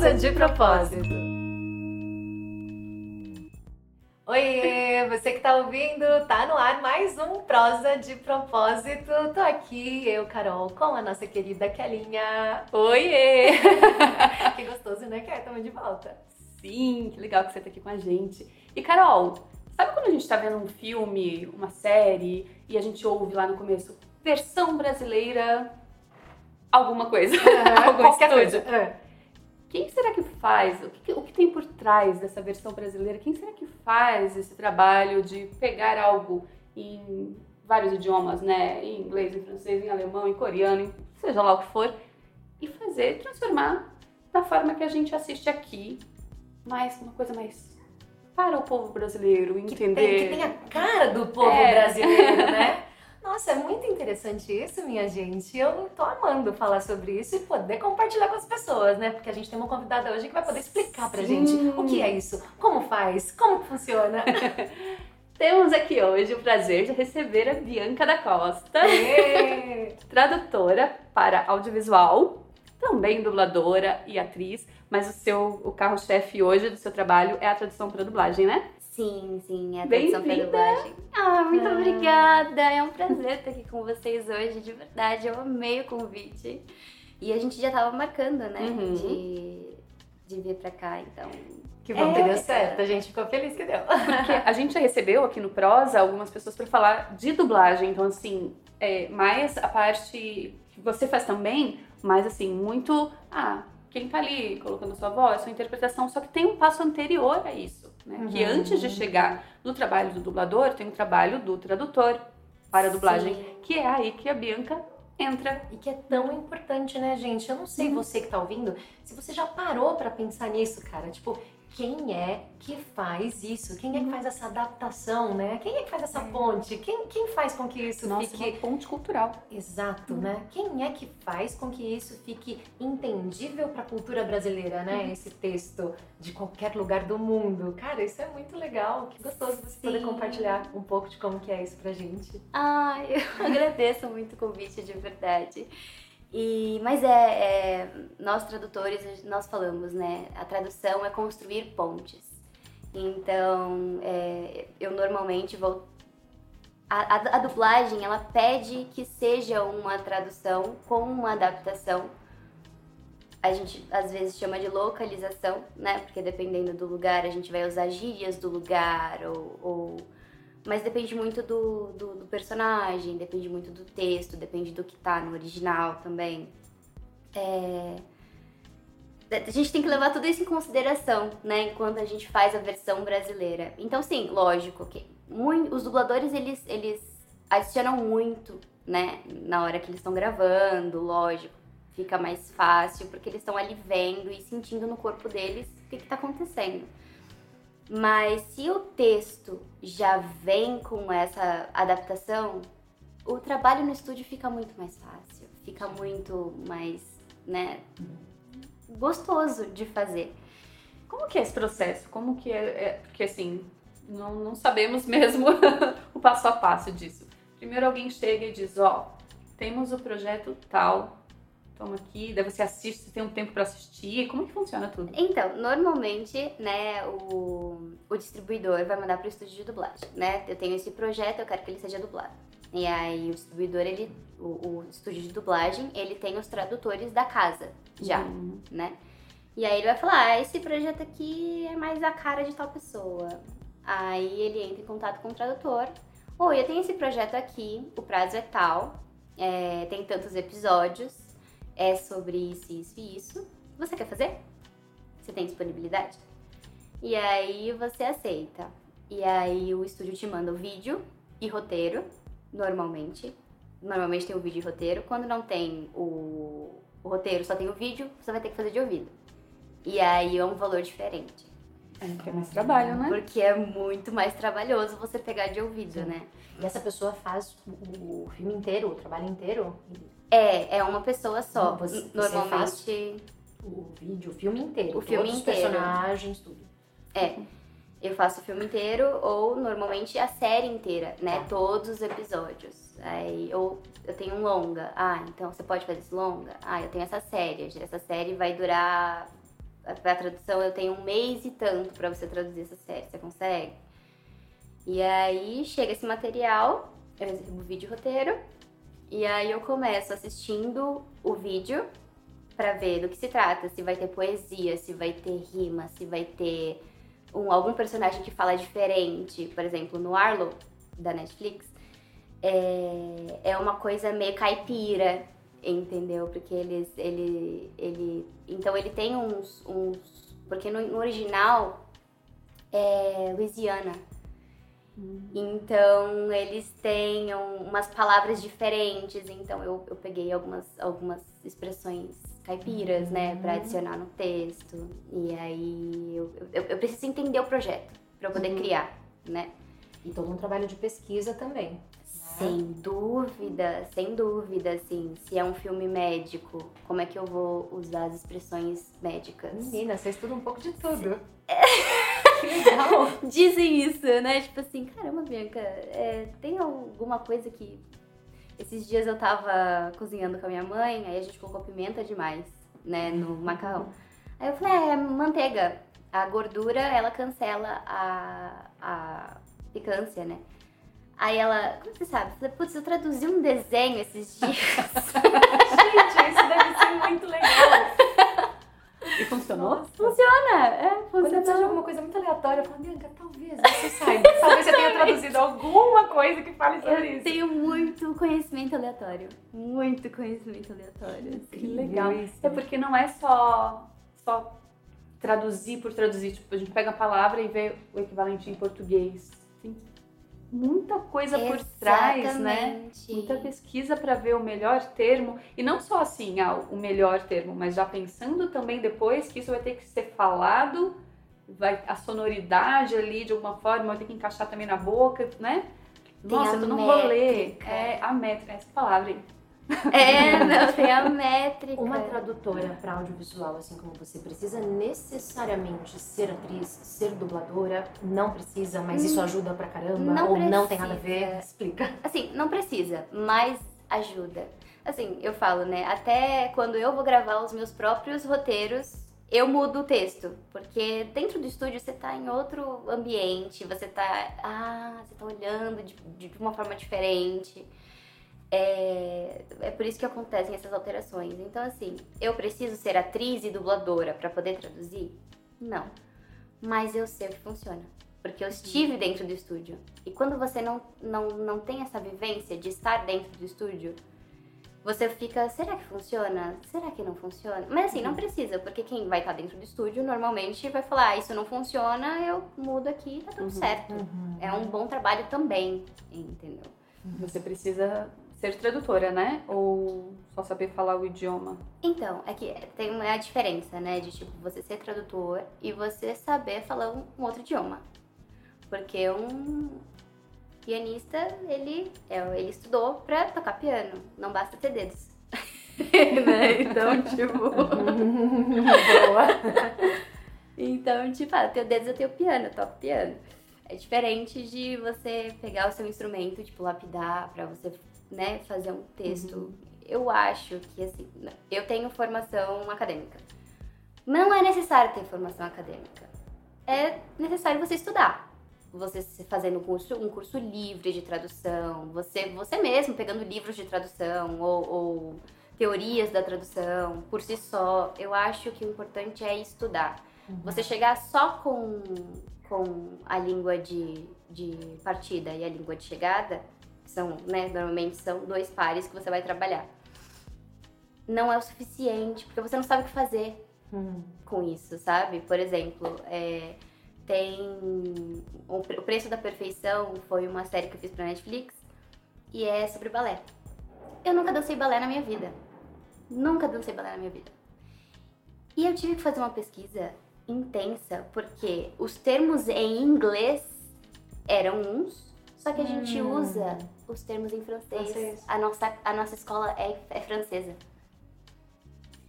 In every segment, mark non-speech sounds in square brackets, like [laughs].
Prosa de Propósito. Oi, você que tá ouvindo, tá no ar mais um Prosa de Propósito. Tô aqui, eu, Carol, com a nossa querida Kelinha. Oiê! [laughs] que gostoso, né, Ké? Tamo de volta. Sim, que legal que você tá aqui com a gente. E Carol, sabe quando a gente tá vendo um filme, uma série, e a gente ouve lá no começo, versão brasileira, alguma coisa, [laughs] algum qualquer estúdio. coisa. É. Quem será que faz? O que, o que tem por trás dessa versão brasileira? Quem será que faz esse trabalho de pegar algo em vários idiomas, né? Em inglês, em francês, em alemão, em coreano, em seja lá o que for, e fazer, transformar da forma que a gente assiste aqui, mas uma coisa mais para o povo brasileiro Que entender. tem, que tem a cara do povo É. brasileiro, né? [laughs] Nossa, é muito interessante isso, minha gente. Eu tô amando falar sobre isso e poder compartilhar com as pessoas, né? Porque a gente tem uma convidada hoje que vai poder explicar pra Sim. gente o que é isso, como faz, como funciona. [laughs] Temos aqui hoje o prazer de receber a Bianca da Costa. [laughs] Tradutora para audiovisual, também dubladora e atriz, mas o seu o carro-chefe hoje do seu trabalho é a tradução para dublagem, né? Sim, sim, é a tradução para Bem-vinda! dublagem. Ah, muito Ah. obrigada! É um prazer estar aqui com vocês hoje, de verdade. Eu amei o convite. E a gente já tava marcando, né? Uhum. De, de vir pra cá, então. Que bom É. que deu certo, a gente ficou feliz que deu. [laughs] Porque a gente já recebeu aqui no Prosa algumas pessoas para falar de dublagem, então assim, é, mais a parte que você faz também, mas assim, muito, ah, quem tá ali colocando sua voz, sua interpretação, só que tem um passo anterior a isso, né? Que Uhum. antes de chegar no trabalho do dublador, tem o trabalho do tradutor para a dublagem, Sim. que é aí que a Bianca entra. E que é tão importante, né, gente? Eu não sei você que tá ouvindo, se você já parou pra pensar nisso, cara. Tipo, quem é que faz isso? Quem é que faz essa adaptação, né? Quem é que faz essa ponte? Quem, quem faz com que isso Nossa, fique uma ponte cultural. Exato, né? Quem é que faz com que isso fique entendível para a cultura brasileira, né? Esse texto de qualquer lugar do mundo. Cara, isso é muito legal. Que gostoso você poder Sim. compartilhar um pouco de como que é isso pra gente. Ai, [laughs] eu agradeço muito o convite, de verdade. E, mas é, é, nós tradutores, nós falamos, né? A tradução é construir pontes. Então, é, eu normalmente vou. A, a, a dublagem, ela pede que seja uma tradução com uma adaptação. A gente às vezes chama de localização, né? Porque dependendo do lugar, a gente vai usar gírias do lugar ou- ou mas depende muito do, do, do personagem, depende muito do texto, depende do que tá no original também. É, A gente tem que levar tudo isso em consideração, né, enquanto a gente faz a versão brasileira. Então, sim, lógico que mui- os dubladores, eles, eles adicionam muito, né, na hora que eles estão gravando, lógico. Fica mais fácil, porque eles estão ali vendo e sentindo no corpo deles o que, que tá acontecendo. Mas se o texto já vem com essa adaptação, o trabalho no estúdio fica muito mais fácil, fica muito mais, né, gostoso de fazer. Como que é esse processo? Como que é, é- porque assim, não, não sabemos [laughs] mesmo o passo a passo disso. Primeiro alguém chega e diz, ó, temos o projeto tal, toma aqui, daí você assiste, você tem um tempo para assistir, como que funciona tudo? Então, normalmente, né, o, o distribuidor vai mandar para o estúdio de dublagem, né? Eu tenho esse projeto, eu quero que ele seja dublado. E aí o distribuidor, ele, o, o estúdio de dublagem, ele tem os tradutores da casa já. Hum, né? E aí ele vai falar, ah, esse projeto aqui é mais a cara de tal pessoa. Aí ele entra em contato com o tradutor. Oi, eu tenho esse projeto aqui, o prazo é tal, é, tem tantos episódios, é sobre isso, isso e isso. Você quer fazer? Você tem disponibilidade? E aí você aceita. E aí o estúdio te manda o vídeo e roteiro, normalmente. Normalmente tem o vídeo e roteiro. Quando não tem o, o roteiro, só tem o vídeo, você vai ter que fazer de ouvido. E aí é um valor diferente. É, é mais trabalho, né? Porque é muito mais trabalhoso você pegar de ouvido, né? E essa pessoa faz o, o filme inteiro, o trabalho inteiro, É, é uma pessoa só. Você- você Normalmente, o vídeo, o filme inteiro. O filme inteiro. os personagens, tudo. eu faço o filme inteiro ou normalmente a série inteira, né? Tá. Todos os episódios. Aí, ou eu tenho um longa. Ah, então você pode fazer esse longa? Ah, eu tenho essa série. Essa série vai durar a, a tradução, eu tenho um mês e tanto para você traduzir essa série, você consegue? E aí chega esse material, eu recebo o vídeo roteiro, e aí eu começo assistindo o vídeo para ver do que se trata, se vai ter poesia, se vai ter rima, se vai ter um, algum personagem que fala diferente. Por exemplo, no Arlo, da Netflix, é, é uma coisa meio caipira, entendeu? Porque eles, ele, ele, então ele tem uns, uns porque no, no original é Louisiana. Então eles têm umas palavras diferentes, então eu, eu peguei algumas, algumas expressões caipiras, uhum. né, para adicionar no texto. E aí eu, eu, eu preciso entender o projeto para eu poder uhum. criar, né? E todo um trabalho de pesquisa também. Né? Sem dúvida, sem dúvida, assim, se é um filme médico, como é que eu vou usar as expressões médicas? Menina, você estuda um pouco de tudo. que [laughs] [laughs] legal! Dizem isso, né? Tipo assim, caramba, Bianca, é, tem alguma coisa que esses dias eu tava cozinhando com a minha mãe, aí a gente colocou pimenta demais, né, no uhum. macarrão. Aí eu falei, é, manteiga. A gordura, ela cancela a, a picância, né? Aí ela, como você sabe? Eu falei, putz, eu traduzi um desenho esses dias. [laughs] gente, isso deve ser muito legal. E funcionou? Nossa. Funciona, é, funciona. Quando eu de alguma coisa muito aleatória, eu falo, Bianca, talvez você saiba. talvez você tenha traduzido alguma coisa que fale sobre eu isso. tenho muito conhecimento aleatório. Muito conhecimento aleatório. Assim. Que legal. Isso. É porque não é só, só traduzir por traduzir. Tipo, a gente pega a palavra e vê o equivalente em português muita coisa Exatamente. por trás, né? Muita pesquisa para ver o melhor termo. E não só assim, ah, o melhor termo, mas já pensando também depois que isso vai ter que ser falado, vai a sonoridade ali de alguma forma vai ter que encaixar também na boca, né? Tem Nossa, eu tô num rolê. É a métrica, essa palavra aí. [laughs] É, não, tem a métrica. Uma tradutora para audiovisual, assim como você, precisa necessariamente ser atriz, ser dubladora? Não precisa, mas isso hum, ajuda pra caramba? Não ou precisa. não tem nada a ver? Explica. Assim, não precisa, mas ajuda. Assim, eu falo, né? Até quando eu vou gravar os meus próprios roteiros, eu mudo o texto, porque dentro do estúdio você tá em outro ambiente, você tá, ah, você tá olhando de, de uma forma diferente. É, é por isso que acontecem essas alterações. Então, assim, eu preciso ser atriz e dubladora para poder traduzir? Não. Mas eu sei o que funciona. Porque eu estive dentro do estúdio. E quando você não, não, não tem essa vivência de estar dentro do estúdio, você fica, será que funciona? Será que não funciona? Mas assim, não uhum. precisa, porque quem vai estar dentro do estúdio normalmente vai falar, ah, isso não funciona, eu mudo aqui, tá tudo uhum, certo. Uhum. É um bom trabalho também, entendeu? Você precisa ser tradutora, né? Ou só saber falar o idioma? Então, é que tem uma diferença, né? De tipo, você ser tradutor e você saber falar um, um outro idioma. Porque um pianista, ele, é, ele estudou pra tocar piano, não basta ter dedos. [laughs] né? Então, tipo. Boa! [laughs] então, tipo, ah, eu tenho dedos, eu tenho piano, eu toco piano. É diferente de você pegar o seu instrumento, tipo, lapidar pra você né, fazer um texto. Uhum. Eu acho que, assim, eu tenho formação acadêmica. Não é necessário ter formação acadêmica. É necessário você estudar. Você fazendo um curso, um curso livre de tradução, você, você mesmo pegando livros de tradução ou, ou teorias da tradução por si só. Eu acho que o importante é estudar. Uhum. Você chegar só com, com a língua de, de partida e a língua de chegada são, né, normalmente são dois pares que você vai trabalhar. Não é o suficiente, porque você não sabe o que fazer uhum. com isso, sabe? Por exemplo, é, tem. O Preço da Perfeição foi uma série que eu fiz pra Netflix e é sobre balé. Eu nunca dancei balé na minha vida. Nunca dancei balé na minha vida. E eu tive que fazer uma pesquisa intensa, porque os termos em inglês eram uns, só que a gente hum. usa os termos em francês. francês. A, nossa, a nossa escola é, é francesa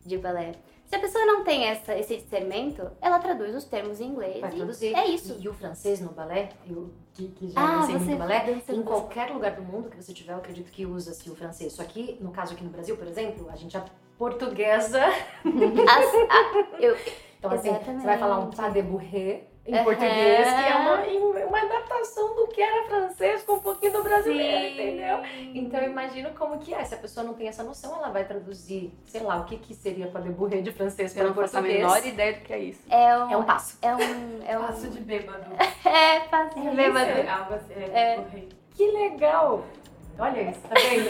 de balé. Se a pessoa não tem essa, esse discernimento, ela traduz os termos em inglês. Vai traduzir. É isso. E, e o francês no balé, eu que, que já ah, dancei muito balé, em qualquer lugar do mundo que você tiver, eu acredito que usa-se o francês. Só que, no caso aqui no Brasil, por exemplo, a gente é portuguesa. As, a, eu, Então, assim, você vai Exatamente. falar um pas de bourrée em Aham. português, que é uma, uma adaptação do que era francês com um pouquinho do brasileiro, Sim. entendeu? Então eu imagino como que é. Se a pessoa não tem essa noção, ela vai traduzir, sei lá, o que, que seria de bourrée de francês Eu para não faço a português. menor ideia do que é isso. É um, É um passo. é um, é um, Passo de bêbado. [laughs] é passo de É bêbado. É algo assim. É. É. Que legal! Olha isso, tá vendo?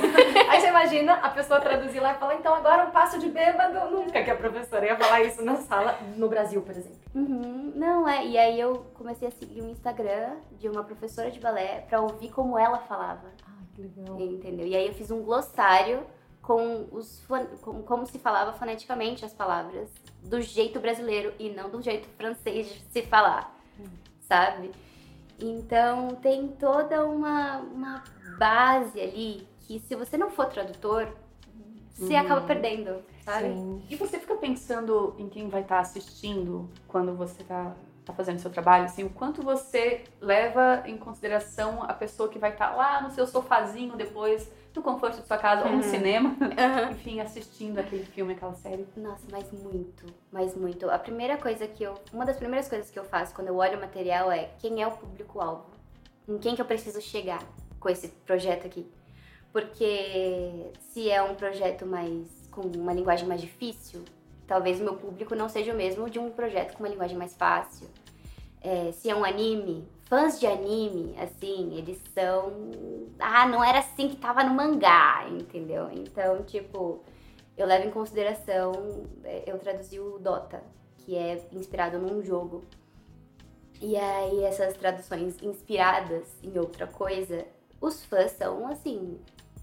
Aí você imagina a pessoa traduzir lá e falar, então agora um passo de bêbado. Nunca que a professora ia falar isso na sala, no Brasil, por exemplo. Uhum, não, é. E aí eu comecei a seguir um Instagram de uma professora de balé pra ouvir como ela falava. Ai, que legal. Entendeu? E aí eu fiz um glossário com os com como se falava foneticamente as palavras do jeito brasileiro e não do jeito francês de se falar, sabe? Então tem toda uma, uma base ali que se você não for tradutor, você Uhum. acaba perdendo, sabe? Sim. E você fica pensando em quem vai estar assistindo quando você está tá fazendo seu trabalho, assim, o quanto você leva em consideração a pessoa que vai estar lá no seu sofazinho depois, no conforto de sua casa, ou no Uhum. cinema, Aham. [laughs] enfim, assistindo aquele filme, aquela série. Nossa, mas muito, mas muito. A primeira coisa que eu. Uma das primeiras coisas que eu faço quando eu olho o material é quem é o público-alvo. Em quem que eu preciso chegar com esse projeto aqui. Porque se é um projeto mais. com uma linguagem mais difícil, talvez o meu público não seja o mesmo de um projeto com uma linguagem mais fácil. É, se é um anime, fãs de anime, assim, eles são. Ah, não era assim que tava no mangá, entendeu? Então, tipo, eu levo em consideração, é, eu traduzi o Dota, que é inspirado num jogo. E aí essas traduções inspiradas em outra coisa, os fãs são assim,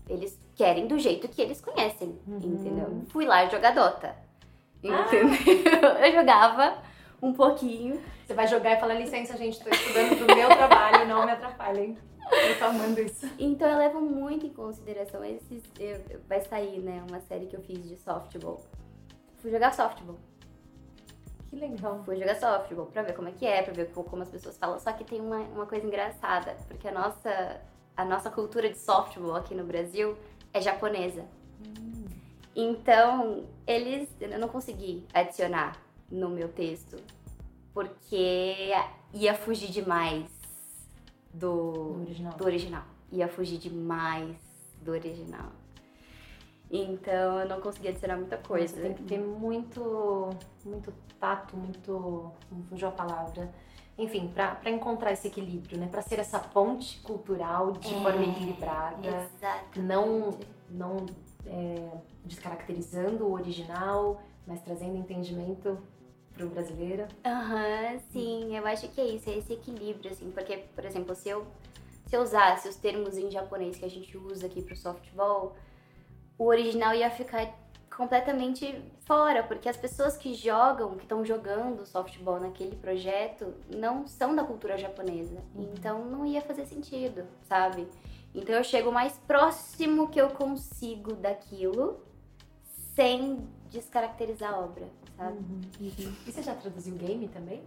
eles querem do jeito que eles conhecem, Uhum. entendeu? Fui lá jogar Dota. Entendeu? [laughs] Eu jogava um pouquinho. Você vai jogar e falar, licença, gente, tô estudando pro meu trabalho, não me atrapalhem. Eu tô amando isso. Então eu levo muito em consideração esses. vai sair, né, uma série que eu fiz de softball. Fui jogar softball. Que legal. Fui jogar softball pra ver como é que é, pra ver co- como as pessoas falam. Só que tem uma, uma coisa engraçada, porque a nossa, a nossa cultura de softball aqui no Brasil é japonesa. Então, eles. Eu não consegui adicionar no meu texto, porque ia fugir demais Do do, original. do original. Ia fugir demais do original. Então, eu não consegui adicionar muita coisa. Você tem que ter muito, muito tato, muito. Não fugiu a palavra. Enfim, pra encontrar esse equilíbrio, né? Pra ser essa ponte cultural de É, forma equilibrada. Exatamente. Não, não é, descaracterizando o original, mas trazendo entendimento pro brasileiro. Aham, sim, eu acho que é isso, é esse equilíbrio, assim, porque, por exemplo, se eu, se eu usasse os termos em japonês que a gente usa aqui pro softball, o original ia ficar completamente fora, porque as pessoas que jogam, que estão jogando softball naquele projeto, não são da cultura japonesa. Então não ia fazer sentido, sabe? Então eu chego o mais próximo que eu consigo daquilo sem descaracterizar a obra, sabe? E você já traduziu game também?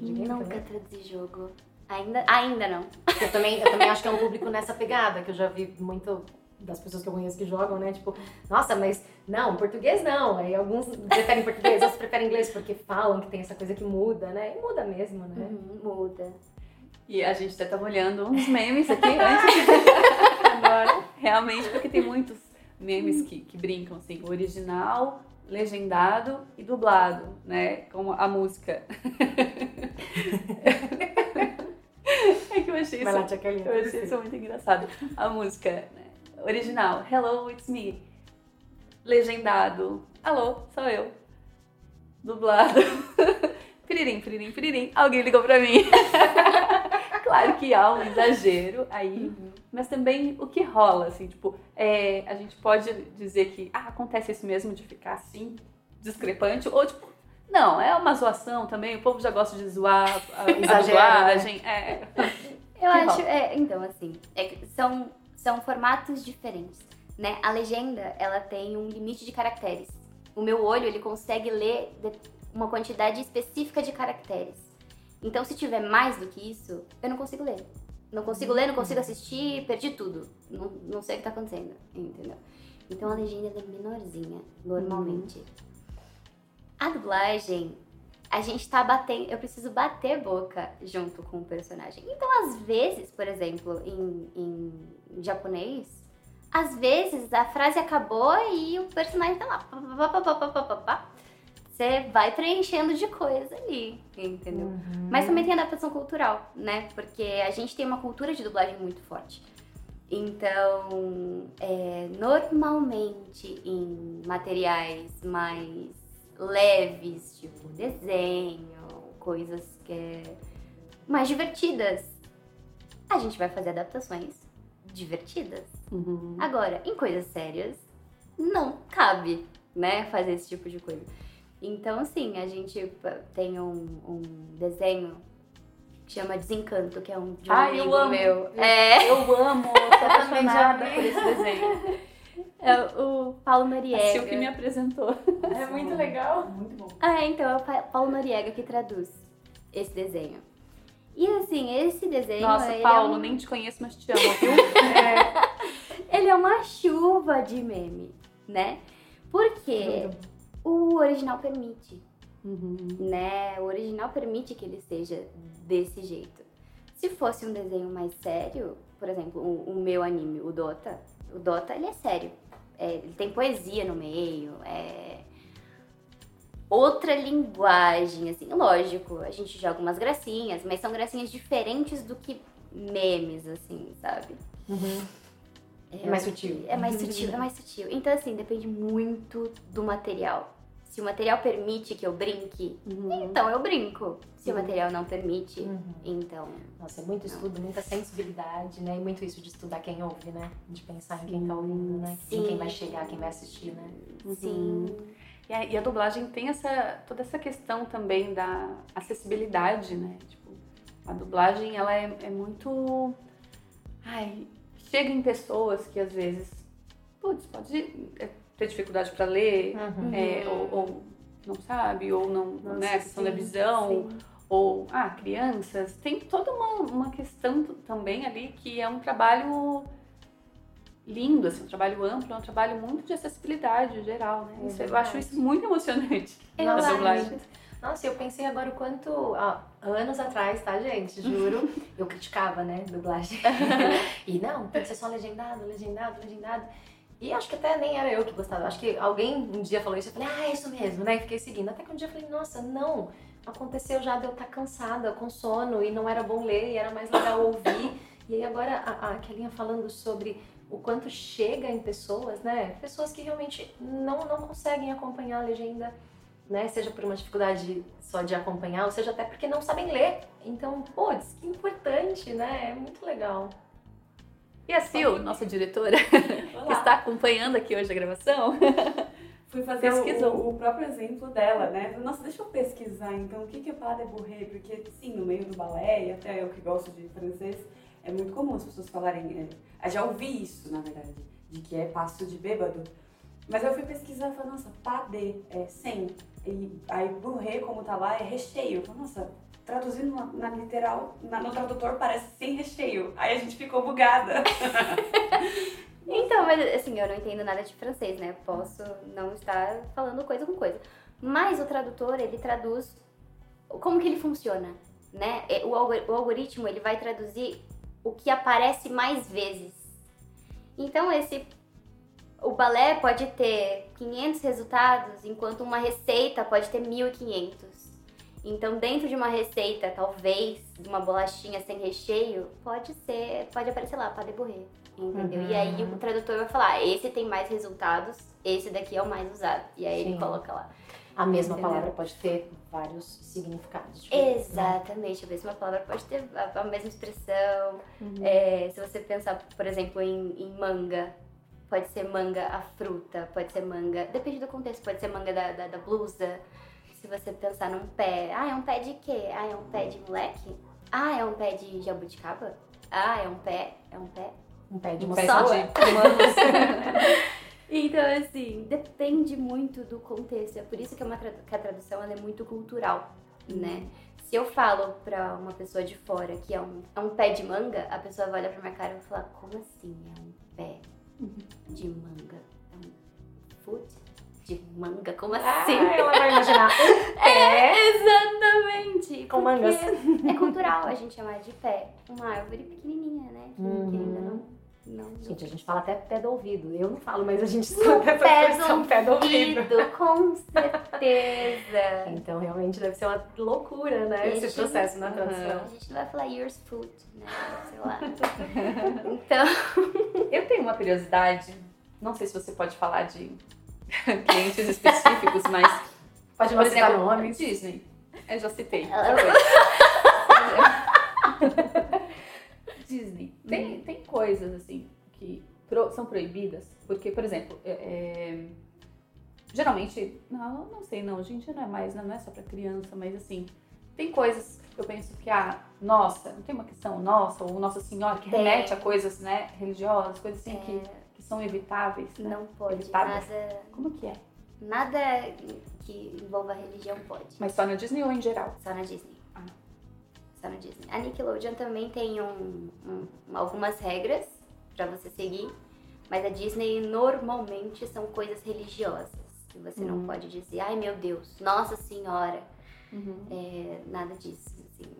Game Nunca também? traduzi jogo. Ainda, ainda não. Eu também, eu também acho que é um público nessa pegada, que eu já vi muito das pessoas que eu conheço que jogam, né? Tipo, nossa, mas não, português não. Aí alguns preferem português, outros preferem inglês, porque falam que tem essa coisa que muda, né? E muda mesmo, né? Uhum, muda. E a gente até tava olhando uns memes aqui antes. [laughs] Agora, realmente, porque tem muitos memes que, que brincam assim, original, legendado e dublado, né? Como a música. [laughs] é que eu achei isso lá. Eu achei isso muito engraçado. A música, né? Original, Hello, it's me. Legendado, Alô, sou eu. Dublado, [laughs] Piririm, piririm, piririm. Alguém ligou pra mim. [laughs] claro que há um exagero aí, mas também o que rola, assim, tipo, é, a gente pode dizer que ah, acontece isso mesmo de ficar assim, discrepante, ou tipo, não, é uma zoação também, o povo já gosta de zoar a, a [laughs] Exagera, dublagem. É. Eu Que acho, é, então, assim, é são, são formatos diferentes, né? A legenda, ela tem um limite de caracteres. O meu olho, ele consegue ler uma quantidade específica de caracteres. Então, se tiver mais do que isso, eu não consigo ler. Não consigo ler, não consigo assistir, perdi tudo. Não, não sei o que tá acontecendo, entendeu? Então, a legenda é menorzinha, normalmente. A dublagem, a gente tá batendo, eu preciso bater boca junto com o personagem. Então, às vezes, por exemplo, em, em japonês, às vezes a frase acabou e o personagem tá lá. Você vai preenchendo de coisa ali, entendeu? Uhum. Mas também tem adaptação cultural, né? Porque a gente tem uma cultura de dublagem muito forte. Então, é, normalmente em materiais mais leves, tipo desenho, coisas que é mais divertidas, a gente vai fazer adaptações divertidas. Uhum. Agora, em coisas sérias, não cabe, né, fazer esse tipo de coisa. Então, assim, a gente tem um, um desenho que chama Desencanto, que é um de um Ai, amigo eu amo. meu. Eu, é. eu [laughs] amo, tô apaixonada por esse desenho. É o Paulo Noriega. A que me apresentou. É muito legal. Muito bom. Ah, é, então é o Paulo Noriega que traduz esse desenho. E assim, esse desenho. Nossa, Paulo, é um... nem te conheço, mas te amo, viu? é. [laughs] Ele é uma chuva de meme, né? Porque o original permite. Uhum. Né? O original permite que ele seja desse jeito. Se fosse um desenho mais sério, por exemplo, o, o meu anime, o Dota, o Dota ele é sério. É, ele tem poesia no meio, é outra linguagem, assim, lógico, a gente joga umas gracinhas, mas são gracinhas diferentes do que memes, assim, sabe? Uhum. É, é mais sutil. É mais sutil, é mais sutil. Então, assim, depende muito do material. Se o material permite que eu brinque, uhum. então eu brinco. Se uhum. o material não permite, uhum. então. Nossa, é muito estudo, muita sensibilidade, né? E muito isso de estudar quem ouve, né? De pensar em quem tá ouvindo, né? Sim. Em quem vai chegar, quem vai assistir, né? Sim. Uhum. E a, e a, dublagem tem essa, toda essa questão também da acessibilidade, né? Tipo, a dublagem, ela é, é muito. Ai, chega em pessoas que às vezes. Putz, pode é, ter dificuldade para ler, uhum. é, ou, ou, não sabe, ou não, Nossa, né, a questão sim, da visão, sim. ou, ah, crianças. Tem toda uma, uma questão também ali que é um trabalho lindo, assim, um trabalho amplo, é um trabalho muito de acessibilidade geral, né? Isso, eu acho isso muito emocionante [laughs] eu na dublagem. Nossa, eu pensei agora o quanto, ó, anos atrás, tá, gente? Juro, [laughs] eu criticava, né, dublagem. [laughs] e não, tem que ser só legendado, legendado, legendado. E acho que até nem era eu que gostava. Acho que alguém um dia falou isso, eu falei, ah, é isso mesmo, né? E fiquei seguindo. Até que um dia eu falei, nossa, não. Aconteceu já de eu estar tá cansada, com sono, e não era bom ler, e era mais legal ouvir. E aí agora a, a Kelinha falando sobre o quanto chega em pessoas, né? Pessoas que realmente não, não conseguem acompanhar a legenda, né? Seja por uma dificuldade só de acompanhar, ou seja até porque não sabem ler. Então, pô, que importante, né? É muito legal. E a Sil, nossa diretora, que está acompanhando aqui hoje a gravação, [laughs] fui fazer o, o, próprio exemplo dela, né? Nossa, deixa eu pesquisar então o que, é Pas de porque sim, no meio do balé, e até eu que gosto de francês, é muito comum as pessoas falarem, é, já ouvi isso, na verdade, de que é passo de bêbado. Mas eu fui pesquisar e falei, nossa, pas de, é sem. E aí bourré, como tá lá, é recheio. Eu falei, nossa, traduzindo na, na literal, na, no tradutor parece sem recheio. Aí a gente ficou bugada. [laughs] então, mas assim, eu não entendo nada de francês, né? Posso não estar falando coisa com coisa. Mas o tradutor, ele traduz como que ele funciona, né? É, o algoritmo, ele vai traduzir o que aparece mais vezes. Então, esse o balé pode ter 500 resultados, enquanto uma receita pode ter 1500. Então, dentro de uma receita, talvez, de uma bolachinha sem recheio, pode ser, pode aparecer lá, pas de bourré, entendeu? Uhum. E aí o tradutor vai falar, esse tem mais resultados, esse daqui é o mais usado. E aí Sim. ele coloca lá. A mesma entendeu? palavra pode ter vários significados. Né? Exatamente, né? a mesma palavra pode ter a, a mesma expressão. Uhum. É, se você pensar, por exemplo, em, em manga, pode ser manga a fruta, pode ser manga, depende do contexto, pode ser manga da, da, da blusa se você pensar num pé, ah, é um pé de quê? Ah, é um pé de moleque? Ah, é um pé de jabuticaba? Ah, é um pé, é um pé? Um pé de um pé de humanos. [laughs] então, assim, depende muito do contexto. É por isso que, é uma que a tradução é muito cultural, né? Se eu falo pra uma pessoa de fora que é um, é um pé de manga, a pessoa vai olhar pra minha cara e vai falar, como assim é um pé de manga? É um foot? De manga, como Ah, assim? ela vai imaginar [laughs] um pé Exatamente! com mangas. É cultural a gente chamar de pé uma árvore pequenininha, né? Que, Uhum. que ainda não. não Gente, a gente fala até pé do ouvido. Eu não falo, mas a gente escuta essa pé expressão do pé do ouvido. com certeza. [laughs] Então, realmente deve ser uma loucura, né? Gente, Esse processo na uhum. tradução. A gente não vai falar yours foot, né? Sei lá. [laughs] Então, Eu tenho uma curiosidade, não sei se você pode falar de [laughs] clientes específicos, mas. Pode não citar nomes. Disney. Eu já citei. [laughs] [laughs] Disney. Tem, tem coisas assim que pro- são proibidas, porque, por exemplo, é- é, geralmente, não, não sei, não, gente, não é mais, não é só pra criança, mas assim, tem coisas que eu penso que, ah, nossa, não tem uma questão nossa, ou Nossa Senhora, que remete a coisas, né, religiosas, coisas assim que, é, que são evitáveis. né? não pode. Evitadas. Nada, Como que é? nada que envolva religião pode. Mas só na Disney ou em geral? Só na Disney. Ah. Só na Disney. A Nickelodeon também tem um- um- algumas regras pra você seguir, mas a Disney normalmente são coisas religiosas. Que você não Uhum. pode dizer, ai meu Deus, Nossa Senhora. Uhum. É, nada disso. assim.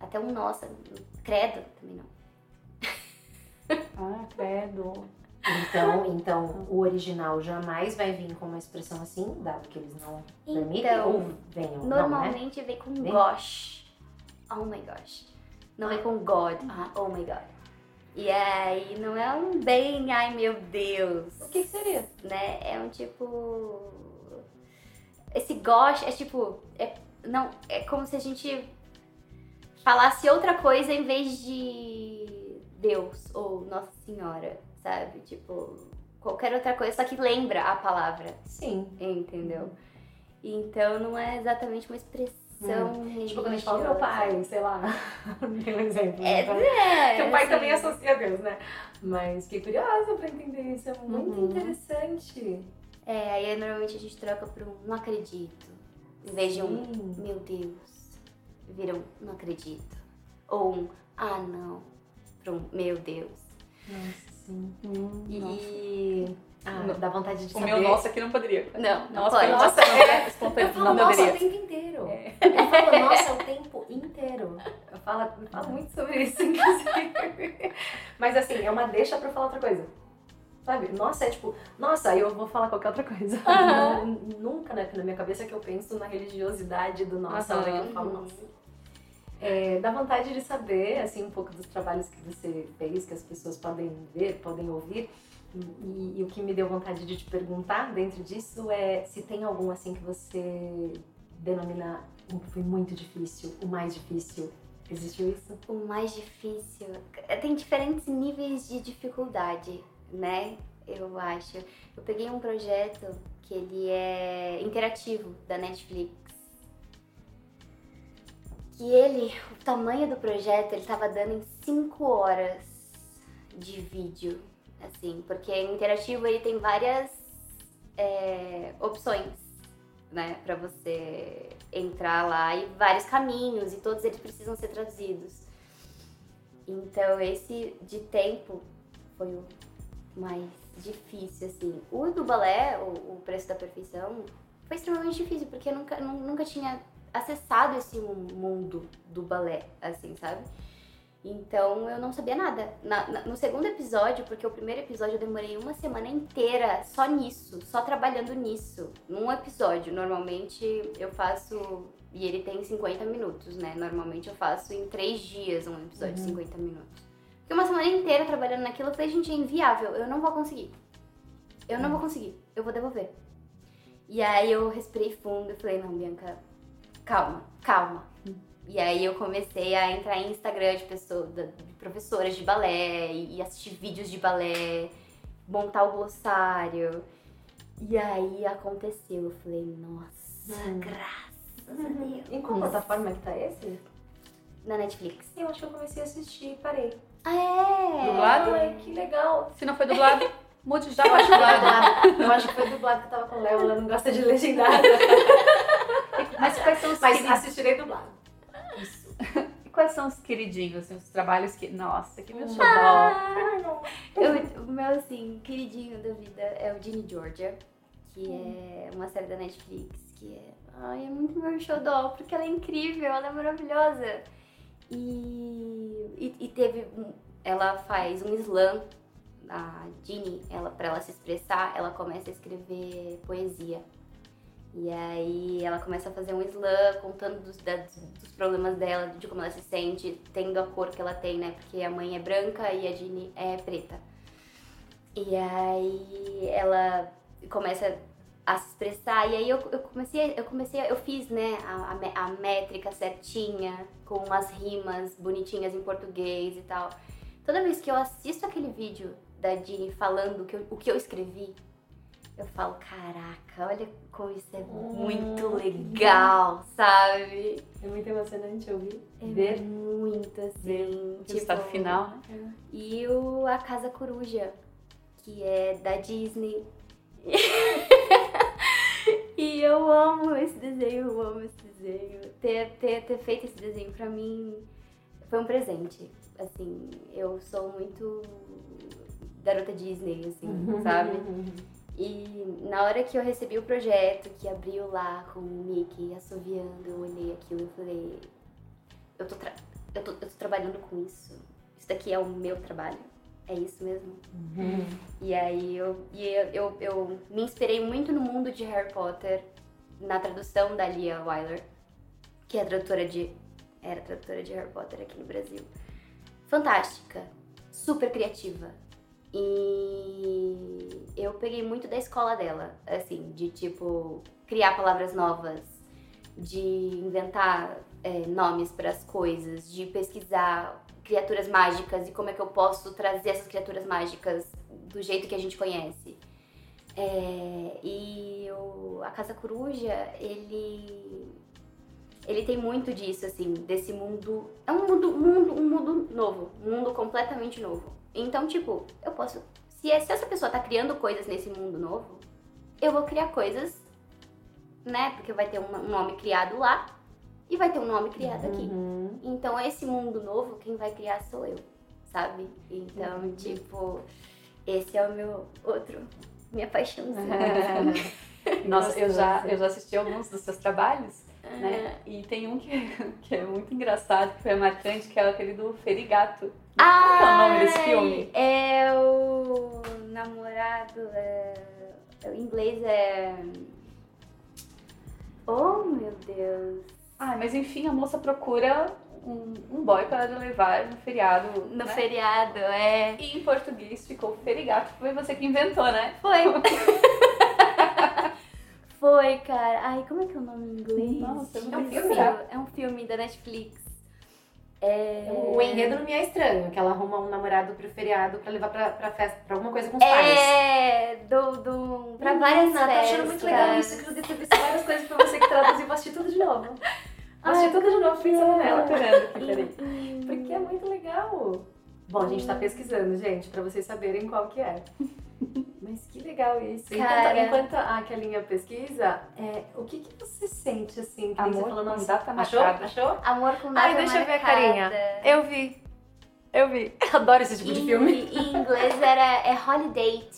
Até um nossa, credo também não. Ah, credo. Então, então, o original jamais vai vir com uma expressão assim, dado que eles não permitem Então, ou venham, não, né? Normalmente vem com Vem? gosh. Oh my gosh. Não vem com God. Ah, oh my God. E aí não é um bem, ai meu Deus. O que, que seria? Né? É um tipo. Esse gosh é tipo. É, não, é como se a gente falasse outra coisa em vez de Deus ou Nossa Senhora, sabe? Tipo, qualquer outra coisa, só que lembra a palavra. Sim. Entendeu? Então não é exatamente uma expressão. Tipo, quando a gente fala meu pai, sei lá. [laughs] Tem um exemplo. É, né? é, Porque o pai assim, também associa a Deus, né? Mas fiquei curiosa pra entender isso. É muito Uhum. interessante. É, aí normalmente a gente troca por um não acredito. Em vez de um meu Deus. Vira um não acredito. Ou um ah não. Pra um meu Deus. Nossa, sim. Hum, nossa. E. Ah, Não. dá vontade de O saber. meu nossa aqui não poderia. Não, não Nossa, pode. nossa, é Eu falo não nossa deveria. o tempo inteiro. É. Eu falo nossa o tempo inteiro. Eu falo, eu falo muito sobre isso, [laughs] inclusive. Mas assim, é uma deixa pra eu falar outra coisa. Sabe? Nossa, é tipo, nossa, eu vou falar qualquer outra coisa. [laughs] Não- Nunca, né, na minha cabeça que eu penso na religiosidade do nossa, a hora que eu falo Uhum. nossa. É, dá vontade de saber, assim, um pouco dos trabalhos que você fez, que as pessoas podem ver, podem ouvir. E, e o que me deu vontade de te perguntar dentro disso é se tem algum, assim, que você denomina foi muito difícil, o mais difícil. Existiu isso? O mais difícil. Tem diferentes níveis de dificuldade, né? Eu acho. Eu peguei um projeto que ele é interativo da Netflix. Que ele, o tamanho do projeto, ele tava dando em 5 horas de vídeo. Assim, porque interativo ele tem várias é, opções, né? Pra você entrar lá e vários caminhos e todos eles precisam ser traduzidos. Então esse de tempo foi o mais difícil, assim. O do balé, o, o Preço da Perfeição, foi extremamente difícil, porque eu nunca, nu- nunca tinha acessado esse mundo do balé, assim, sabe? Então eu não sabia nada. Na- na- no segundo episódio, porque o primeiro episódio eu demorei uma semana inteira só nisso, só trabalhando nisso. Num episódio. Normalmente eu faço. E ele tem 50 minutos, né? Normalmente eu faço em três dias um episódio de Uhum. 50 minutos. Fiquei uma semana inteira trabalhando naquilo. Eu falei, gente, é inviável. Eu não vou conseguir. Eu não vou conseguir. Eu vou devolver. E aí eu respirei fundo e falei, não, Bianca, calma, calma. E aí eu comecei a entrar em Instagram de pessoas, de professoras de balé e assistir vídeos de balé, montar o glossário. E aí aconteceu, eu falei, nossa, Hum. graças a Deus. Em qual plataforma que tá esse? Na Netflix. Eu acho que eu comecei a assistir e parei. Ah, é? Dublado? Ai, que legal. Se não foi dublado, [laughs] mude já Eu pra acho, que foi dublado. dublado. eu acho que foi dublado que eu tava com o Léo, ela não gosta de legendado. [laughs] Mas quais são os Mas queridinhos? assistirei dublado. Isso. [laughs] E quais são os queridinhos, assim, os trabalhos que. Nossa, que meu Hum. xodó. Ah, eu, o meu, assim, queridinho da vida é o Ginny Georgia, que é uma série da Netflix, que é. Ai, é muito meu xodó, porque ela é incrível, ela é maravilhosa. E, e, e teve. Ela faz um slam, a Ginny, ela, pra ela se expressar, ela começa a escrever poesia. E aí ela começa a fazer um slam contando dos, dos problemas dela, de como ela se sente, tendo a cor que ela tem, né? Porque a mãe é branca e a Ginny é preta. E aí ela começa a se expressar. E aí eu, eu comecei, eu comecei, eu fiz, né, a, a, métrica certinha, com umas rimas bonitinhas em português e tal. Toda vez que eu assisto aquele vídeo da Dini falando que eu, o que eu escrevi, eu falo, caraca, olha como isso é muito hum, legal, sabe? É muito emocionante ouvir. É ver muito, assim. Ver o tipo, resultado final, né? E o A Casa Coruja, que é da Disney. [laughs] e eu amo esse desenho, eu amo esse desenho. Ter, ter, ter feito esse desenho pra mim foi um presente. Assim, eu sou muito garota Disney, assim, [laughs] sabe? E na hora que eu recebi o projeto, que abriu lá com o Mickey assoviando, eu olhei aquilo e falei: eu tô, eu, tô, eu tô trabalhando com isso. Isso daqui é o meu trabalho é isso mesmo? Uhum. E aí eu, e eu, eu, eu, me inspirei muito no mundo de Harry Potter, na tradução da Lia Wyler, que é tradutora de. Era tradutora de Harry Potter aqui no Brasil. Fantástica, super criativa. E eu peguei muito da escola dela, assim, de tipo, criar palavras novas, de inventar é, nomes para as coisas, de pesquisar criaturas mágicas e como é que eu posso trazer essas criaturas mágicas do jeito que a gente conhece. É, e o, a Casa Coruja, ele ele tem muito disso, assim, desse mundo. É um mundo, mundo, um mundo novo, um mundo completamente novo. Então, tipo, eu posso. Se, se essa pessoa tá criando coisas nesse mundo novo, eu vou criar coisas, né? Porque vai ter um, nome criado lá e vai ter um nome criado aqui. Uhum. Então, esse mundo novo, quem vai criar sou eu, sabe? Então, uhum. tipo, esse é o meu outro, minha paixãozinha. [laughs] Nossa, eu já, eu já assisti alguns dos seus trabalhos. Né? E tem um que, [laughs] que é muito engraçado, que foi marcante, que é aquele do Ferigato. Ah, Qual é o nome desse filme? É o namorado. É... O inglês é. Oh, meu Deus. Ah, mas enfim, a moça procura um, um boy para levar no feriado. No né? feriado, é. E em português ficou ferigato. Foi você que inventou, né? Foi. [laughs] Foi, cara. Ai, como é que é o nome em inglês? Nossa, é um filme. É um filme da Netflix. É... O enredo não me é estranho, que ela arruma um namorado pro feriado pra levar pra, pra festa, pra alguma coisa com os é... pais. É, do, do, pra Menina, várias festas. Tá achando muito legal isso, que eu devo ter visto várias coisas pra você que traduz e vou assistir tudo de novo. Vou assistir tudo de novo pensando nela. aqui, peraí. Porque é muito legal. Bom, a gente tá pesquisando, gente, pra vocês saberem qual que é. Mas que legal isso. Cara... Enquanto, enquanto a Kelinha pesquisa, é, o que, que você sente assim? Que Amor você falou, com data Achou? Achou? Amor com data Ai, deixa eu ver a carinha. Eu vi. Eu vi. [laughs] Adoro esse tipo em, de filme. Em inglês era é holiday.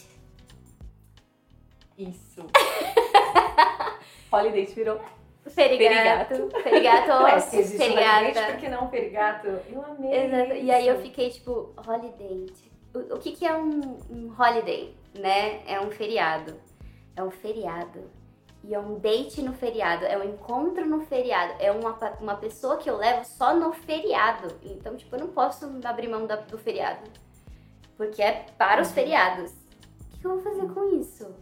Isso. [laughs] holiday virou Ferigato. Ferigato ou Ué, se existe ferigata. por que não ferigato? Eu amei. Exato. E aí eu fiquei tipo, holiday. O, o que, que é um, um holiday, né? É um feriado. É um feriado. E é um date no feriado, é um encontro no feriado, é uma, uma pessoa que eu levo só no feriado. Então, tipo, eu não posso abrir mão da, do feriado. Porque é para os uhum. feriados. O que eu vou fazer com isso?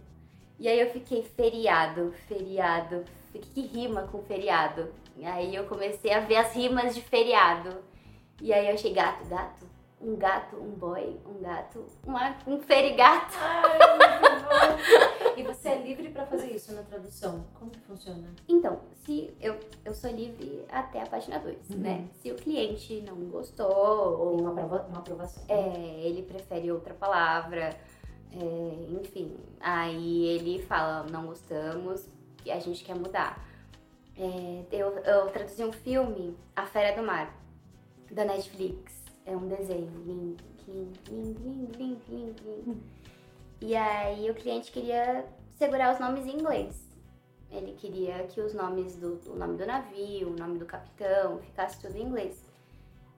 E aí eu fiquei feriado, feriado, o que, que rima com feriado? E aí eu comecei a ver as rimas de feriado. E aí eu achei gato, gato, um gato, um boy, um gato, uma, um ferigato. Ai, [laughs] e você é livre para fazer isso na tradução? Como que funciona? Então, se eu, eu sou livre até a página 2, uhum. né? Se o cliente não gostou ou uma, aprova uma aprovação. É, ele prefere outra palavra, é, enfim, aí ele fala não gostamos, que a gente quer mudar. É, eu, eu traduzi um filme, A Fera do Mar, da Netflix. É um desenho. E aí o cliente queria segurar os nomes em inglês. Ele queria que os nomes do o nome do navio, o nome do capitão, ficasse tudo em inglês.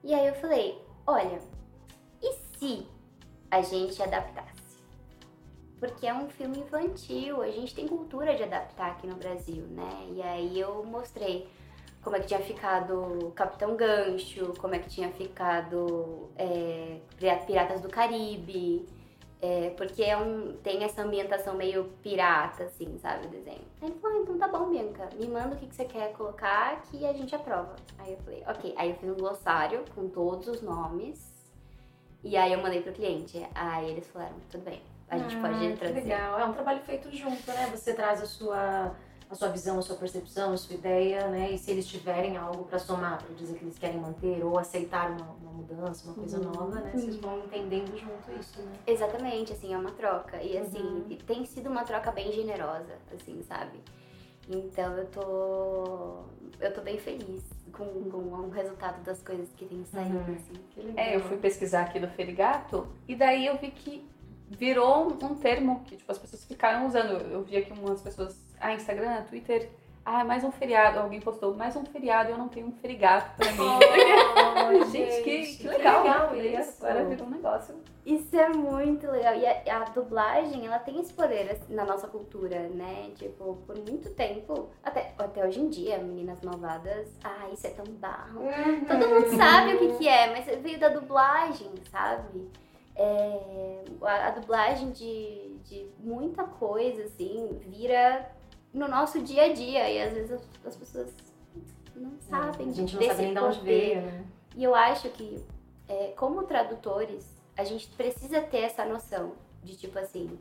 E aí eu falei, olha, e se a gente adaptasse? Porque é um filme infantil, a gente tem cultura de adaptar aqui no Brasil, né? E aí eu mostrei como é que tinha ficado Capitão Gancho, como é que tinha ficado é, Piratas do Caribe, é, porque é um, tem essa ambientação meio pirata, assim, sabe, o desenho. Aí ele falou, ah, então tá bom, Bianca, me manda o que, que você quer colocar que a gente aprova. Aí eu falei, ok. Aí eu fiz um glossário com todos os nomes e aí eu mandei pro cliente. Aí eles falaram, tudo bem, a gente ah, pode traduzir. legal, é um trabalho feito junto, né? Você traz a sua a sua visão, a sua percepção, a sua ideia, né? E se eles tiverem algo para somar, para dizer que eles querem manter ou aceitar uma, uma mudança, uma coisa uhum. nova, né? Vocês vão entendendo junto isso, né? Exatamente, assim, é uma troca. E assim, uhum. tem sido uma troca bem generosa, assim, sabe? Então eu tô. Eu tô bem feliz com, com o resultado das coisas que tem saído, uhum. assim. É, eu fui pesquisar aqui do Ferigato e daí eu vi que virou um termo que tipo, as pessoas ficaram usando. Eu vi aqui umas pessoas ah, Instagram, Twitter. Ah, mais um feriado. Alguém postou mais um feriado e eu não tenho um ferigato pra mim. Oh, [laughs] gente, gente, que, que legal. legal isso. Agora virou um negócio. Isso é muito legal. E a, a, dublagem, ela tem esse poder assim, na nossa cultura, né? Tipo, por muito tempo, até, até hoje em dia, Meninas Malvadas, ah, isso é tão barro. Uhum. Todo mundo sabe o que, que é, mas veio da dublagem, sabe? É, a, a dublagem de, de muita coisa, assim, vira no nosso dia a dia. E às vezes as, as pessoas não sabem. É, a gente não sabe nem de onde veio, né? E eu acho que, é, como tradutores, a gente precisa ter essa noção de tipo assim.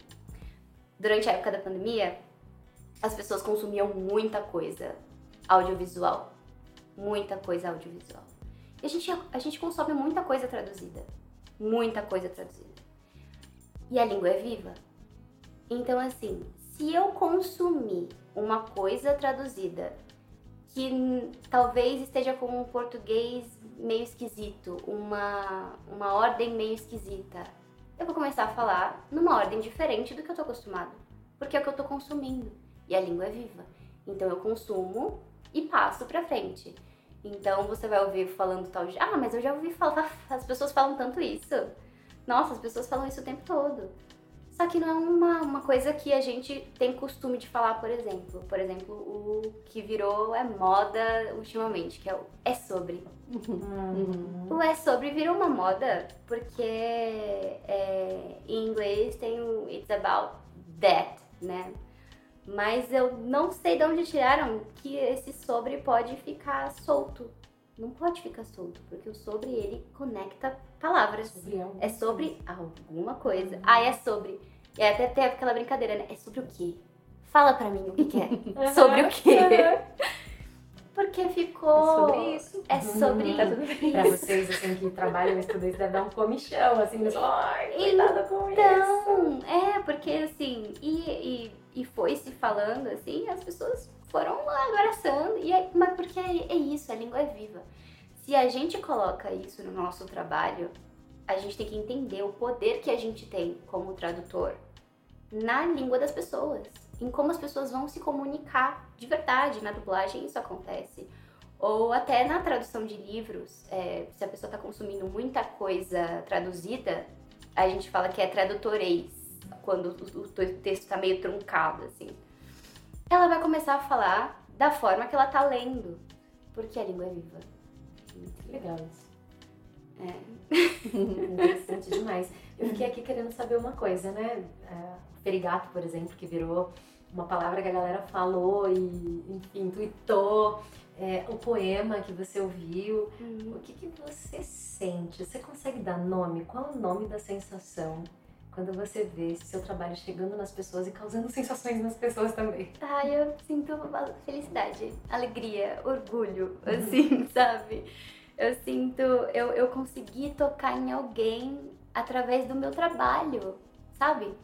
Durante a época da pandemia, as pessoas consumiam muita coisa audiovisual. Muita coisa audiovisual. E a gente, a gente consome muita coisa traduzida. Muita coisa traduzida. E a língua é viva. Então, assim, se eu consumir uma coisa traduzida que talvez esteja com um português meio esquisito, uma, uma ordem meio esquisita, eu vou começar a falar numa ordem diferente do que eu tô acostumado, porque é o que eu tô consumindo e a língua é viva. Então eu consumo e passo para frente. Então você vai ouvir falando tal de, ah, mas eu já ouvi falar, as pessoas falam tanto isso. Nossa, as pessoas falam isso o tempo todo. Só que não é uma, uma coisa que a gente tem costume de falar, por exemplo. Por exemplo, o que virou é moda ultimamente, que é o é sobre. Uhum. O é sobre virou uma moda porque é, em inglês tem o it's about that, né? Mas eu não sei de onde tiraram que esse sobre pode ficar solto. Não pode ficar solto, porque o sobre ele conecta palavras. Sobre é sobre alguma coisa. Uhum. Ah, é sobre. E até tem aquela brincadeira, né? É sobre o quê? Fala pra mim o que, que é. [laughs] sobre o quê? [laughs] Porque ficou. É sobre isso. É sobre tá tudo bem. Pra vocês, assim, que trabalham e estudam isso, deve dar um comichão, assim, mas, ai, cuidado com então, isso. é, porque, assim, e, e, e foi se falando, assim, as pessoas foram abraçando. E é, mas porque é, é isso, a língua é viva. Se a gente coloca isso no nosso trabalho, a gente tem que entender o poder que a gente tem como tradutor na língua das pessoas, em como as pessoas vão se comunicar de verdade. Na dublagem isso acontece. Ou até na tradução de livros, é, se a pessoa está consumindo muita coisa traduzida, a gente fala que é tradutorês, quando o, o texto está meio truncado, assim. Ela vai começar a falar da forma que ela está lendo, porque a língua é viva. Legal isso. É. Interessante demais. Eu fiquei aqui querendo saber uma coisa, né? É, perigato, por exemplo, que virou uma palavra que a galera falou e, enfim, tweetou. É, o poema que você ouviu. Uhum. O que, que você sente? Você consegue dar nome? Qual é o nome da sensação quando você vê esse seu trabalho chegando nas pessoas e causando [laughs] sensações nas pessoas também? Ah, eu sinto felicidade, alegria, orgulho, uhum. assim, [laughs] sabe? eu sinto, eu, eu consegui tocar em alguém através do meu trabalho, sabe?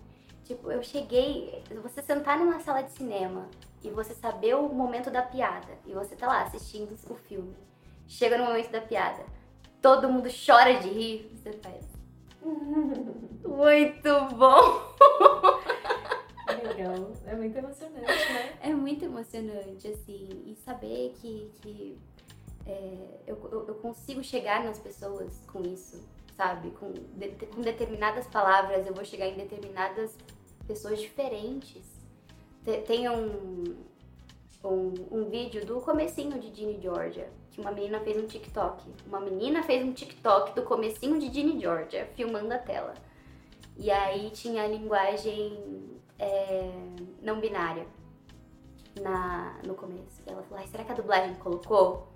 Tipo, eu cheguei, você sentar numa sala de cinema e você saber o momento da piada e você tá lá assistindo o filme. Chega no momento da piada, todo mundo chora de rir, você faz. [laughs] Muito bom! Legal. É muito emocionante, né? É muito emocionante, assim. E saber que, que é, eu, eu, consigo chegar nas pessoas com isso, sabe? Com, de, com determinadas palavras, eu vou chegar em determinadas pessoas diferentes. Tem um, um, um vídeo do comecinho de Ginny Georgia, que uma menina fez um TikTok. Uma menina fez um TikTok do comecinho de Ginny Georgia, filmando a tela. E aí tinha a linguagem é, não binária na, no começo. E ela falou, será que a dublagem colocou?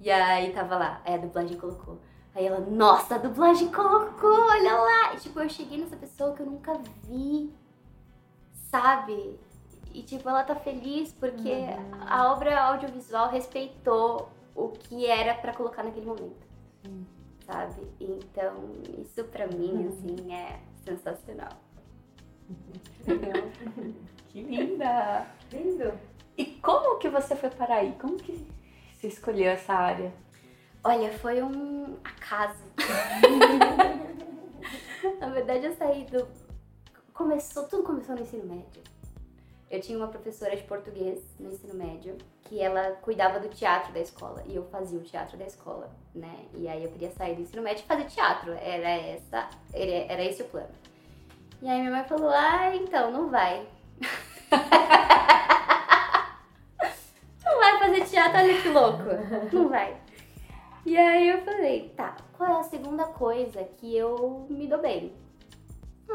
E aí tava lá, é, a dublagem colocou. Aí ela, nossa, a dublagem colocou, olha lá! E tipo, eu cheguei nessa pessoa que eu nunca vi, sabe? E tipo, ela tá feliz porque uhum. a obra audiovisual respeitou o que era para colocar naquele momento. Sabe? Então, isso pra mim, uhum. assim, é sensacional. Que linda! Lindo! E como que você foi para aí? Como que você escolheu essa área? Olha, foi um acaso. [laughs] Na verdade, eu saí do. Começou, tudo começou no ensino médio. Eu tinha uma professora de português no ensino médio que ela cuidava do teatro da escola e eu fazia o teatro da escola, né? E aí eu queria sair do ensino médio e fazer teatro. Era essa, era esse o plano. E aí minha mãe falou: "Ah, então não vai". [laughs] não vai fazer teatro, olha que louco. Não vai. E aí eu falei, tá, qual é a segunda coisa que eu me dou bem?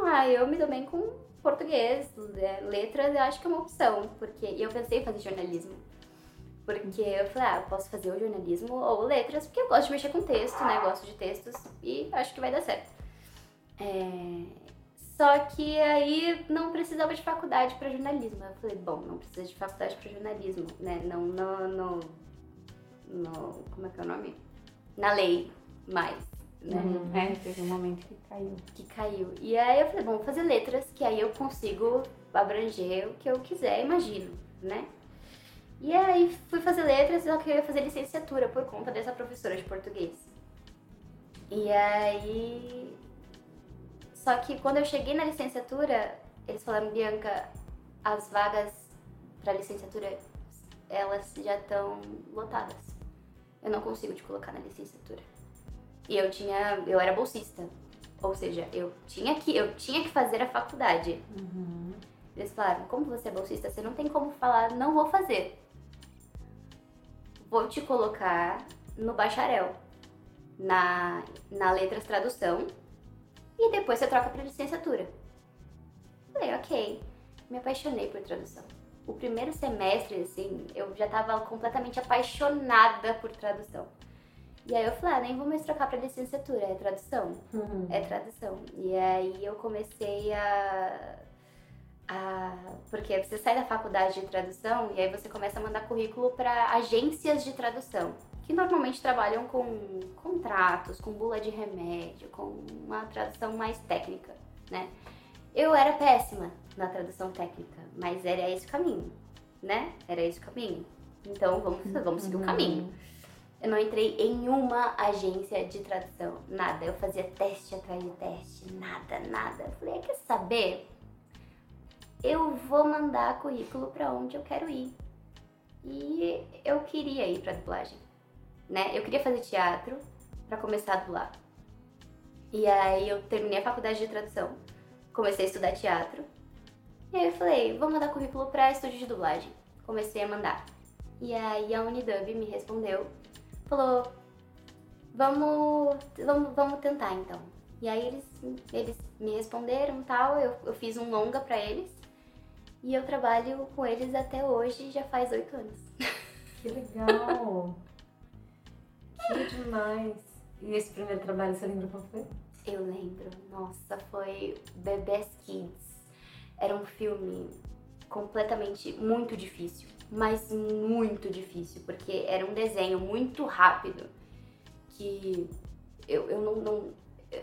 Ah, eu me dou bem com português, né, letras, eu acho que é uma opção, porque eu pensei em fazer jornalismo. Porque eu falei, ah, posso fazer o jornalismo ou letras, porque eu gosto de mexer com texto, né? Gosto de textos e acho que vai dar certo. É... Só que aí não precisava de faculdade para jornalismo. Eu falei, bom, não precisa de faculdade para jornalismo, né? Não no, no, no, Como é que é o nome? Na lei mais. Né? Uhum. É, teve um momento que caiu. Que caiu. E aí eu falei, bom, vou fazer letras, que aí eu consigo abranger o que eu quiser, imagino, né? E aí fui fazer letras, só que eu ia fazer licenciatura por conta dessa professora de português. E aí. Só que quando eu cheguei na licenciatura, eles falaram, Bianca, as vagas para licenciatura, elas já estão lotadas. Eu não consigo te colocar na licenciatura. E eu tinha. Eu era bolsista. Ou seja, eu tinha que, eu tinha que fazer a faculdade. Uhum. Eles falaram, como você é bolsista, você não tem como falar, não vou fazer vou te colocar no bacharel, na, na letras tradução, e depois você troca para licenciatura. Falei, ok. Me apaixonei por tradução. O primeiro semestre, assim, eu já estava completamente apaixonada por tradução. E aí eu falei, ah, nem vou mais trocar para licenciatura, é tradução. Uhum. É tradução. E aí eu comecei a ah, porque você sai da faculdade de tradução e aí você começa a mandar currículo para agências de tradução, que normalmente trabalham com contratos, com bula de remédio, com uma tradução mais técnica, né? Eu era péssima na tradução técnica, mas era esse o caminho, né? Era esse o caminho. Então vamos, vamos seguir o uhum. caminho. Eu não entrei em uma agência de tradução, nada. Eu fazia teste atrás de teste, nada, nada. Eu falei, quer saber? Eu vou mandar currículo para onde eu quero ir. E eu queria ir para dublagem, né? Eu queria fazer teatro para começar a dublar. E aí eu terminei a faculdade de tradução, comecei a estudar teatro. E aí eu falei, vou mandar currículo para estúdio de dublagem. Comecei a mandar. E aí a Unidub me respondeu, falou, vamos, vamos, vamos tentar então. E aí eles, eles me responderam tal, eu, eu fiz um longa para eles. E eu trabalho com eles até hoje, já faz oito anos. Que legal! que demais! E esse primeiro trabalho, você lembra qual foi? Eu lembro. Nossa, foi Bebês Kids. Era um filme completamente muito difícil, mas muito difícil, porque era um desenho muito rápido que eu, eu não, não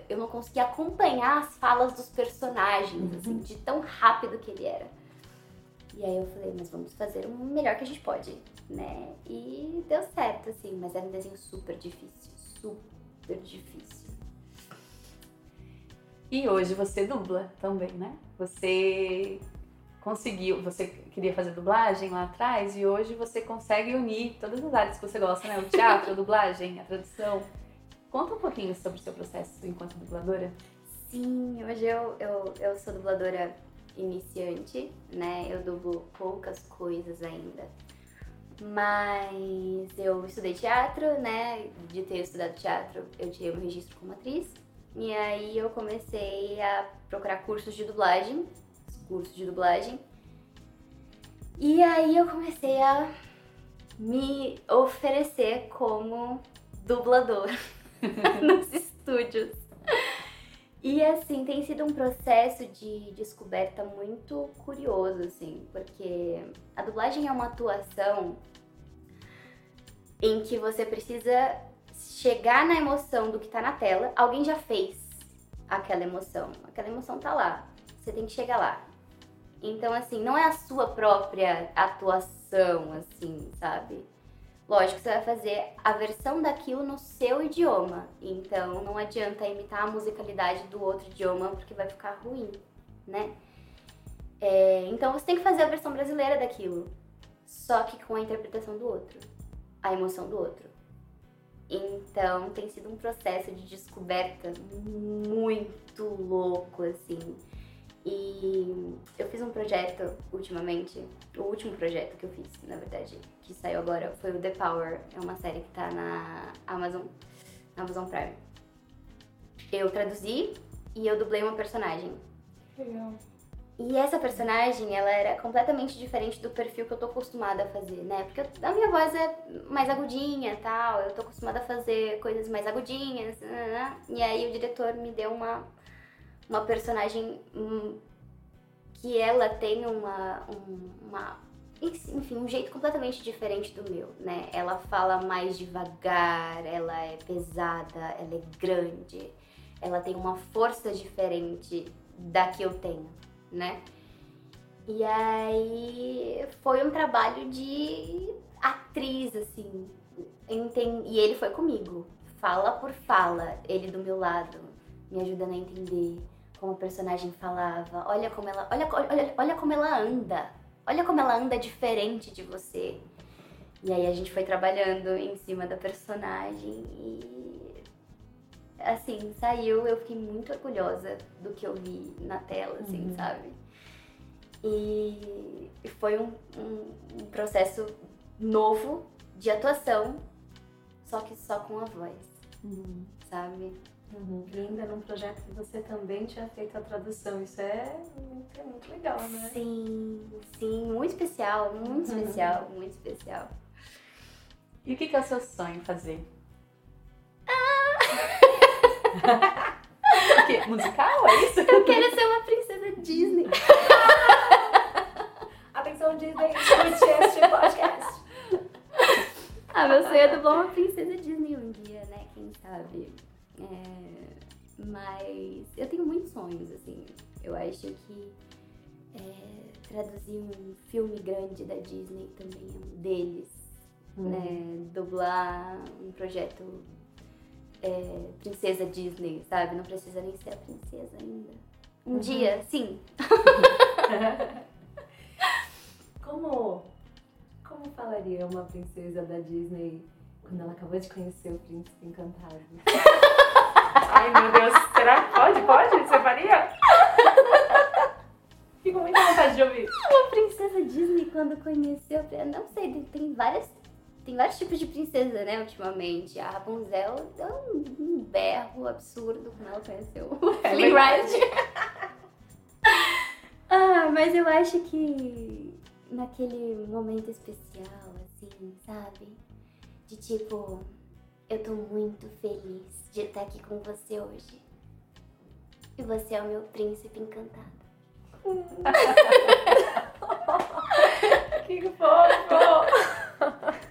eu não conseguia acompanhar as falas dos personagens, assim, de tão rápido que ele era. E aí eu falei, mas vamos fazer o melhor que a gente pode, né? E deu certo, assim, mas era um desenho super difícil, super difícil. E hoje você dubla também, né? Você conseguiu, você queria fazer dublagem lá atrás e hoje você consegue unir todas as áreas que você gosta, né? O teatro, a dublagem, a tradução. Conta um pouquinho sobre o seu processo enquanto dubladora. Sim, hoje eu, eu, eu sou dubladora iniciante, né? Eu dublo poucas coisas ainda. Mas eu estudei teatro, né? De ter estudado teatro, eu tirei o registro como atriz. E aí eu comecei a procurar cursos de dublagem, cursos de dublagem. E aí eu comecei a me oferecer como dublador [laughs] nos [laughs] estúdios. E assim, tem sido um processo de descoberta muito curioso, assim, porque a dublagem é uma atuação em que você precisa chegar na emoção do que tá na tela. Alguém já fez aquela emoção, aquela emoção tá lá. Você tem que chegar lá. Então, assim, não é a sua própria atuação, assim, sabe? Lógico, você vai fazer a versão daquilo no seu idioma. Então não adianta imitar a musicalidade do outro idioma porque vai ficar ruim, né? É, então você tem que fazer a versão brasileira daquilo, só que com a interpretação do outro, a emoção do outro. Então tem sido um processo de descoberta muito louco, assim. E eu fiz um projeto ultimamente, o último projeto que eu fiz, na verdade, que saiu agora, foi o The Power. É uma série que tá na Amazon, na Amazon Prime. Eu traduzi e eu dublei uma personagem. Legal. E essa personagem, ela era completamente diferente do perfil que eu tô acostumada a fazer, né? Porque eu, a minha voz é mais agudinha tal, eu tô acostumada a fazer coisas mais agudinhas, né? né, né. E aí o diretor me deu uma uma personagem hum, que ela tem uma, um, uma enfim, um jeito completamente diferente do meu, né? Ela fala mais devagar, ela é pesada, ela é grande, ela tem uma força diferente da que eu tenho, né? E aí foi um trabalho de atriz, assim. E ele foi comigo, fala por fala, ele do meu lado, me ajudando a entender como a personagem falava. Olha como ela, olha, olha, olha como ela anda. Olha como ela anda diferente de você. E aí a gente foi trabalhando em cima da personagem e assim, saiu, eu fiquei muito orgulhosa do que eu vi na tela, assim, uhum. sabe? E foi um, um, um processo novo de atuação, só que só com a voz, uhum. sabe? Uhum. Linda, num projeto que você também tinha feito a tradução. Isso é muito, é muito legal, né? Sim, sim, muito especial, muito uhum. [laughs] especial, muito especial. E o que, que é o seu sonho fazer? Ah! [laughs] o quê? Musical? É isso? Eu quero ser uma princesa Disney. [laughs] Atenção, Disney, escute este podcast. Ah, meu sonho é dublar uma princesa Disney um dia, né? Quem sabe? É, mas eu tenho muitos sonhos, assim. Eu acho que é, traduzir um filme grande da Disney também é um deles. Hum. Né? Dublar um projeto é, Princesa Disney, sabe? Não precisa nem ser a princesa ainda. Um uhum. dia, sim. [laughs] como, como falaria uma princesa da Disney quando ela acabou de conhecer o príncipe encantado? Ai, meu Deus, será que pode? Pode? Você faria? Fico muito vontade de ouvir. Uma princesa Disney quando conheceu, não sei, tem várias tem vários tipos de princesa, né, ultimamente. A Rapunzel deu um, um berro absurdo quando ela conheceu o é Lee ah, mas eu acho que naquele momento especial, assim, sabe? De tipo, eu tô muito feliz de estar aqui com você hoje. E você é o meu príncipe encantado. [laughs] que fofo! [laughs]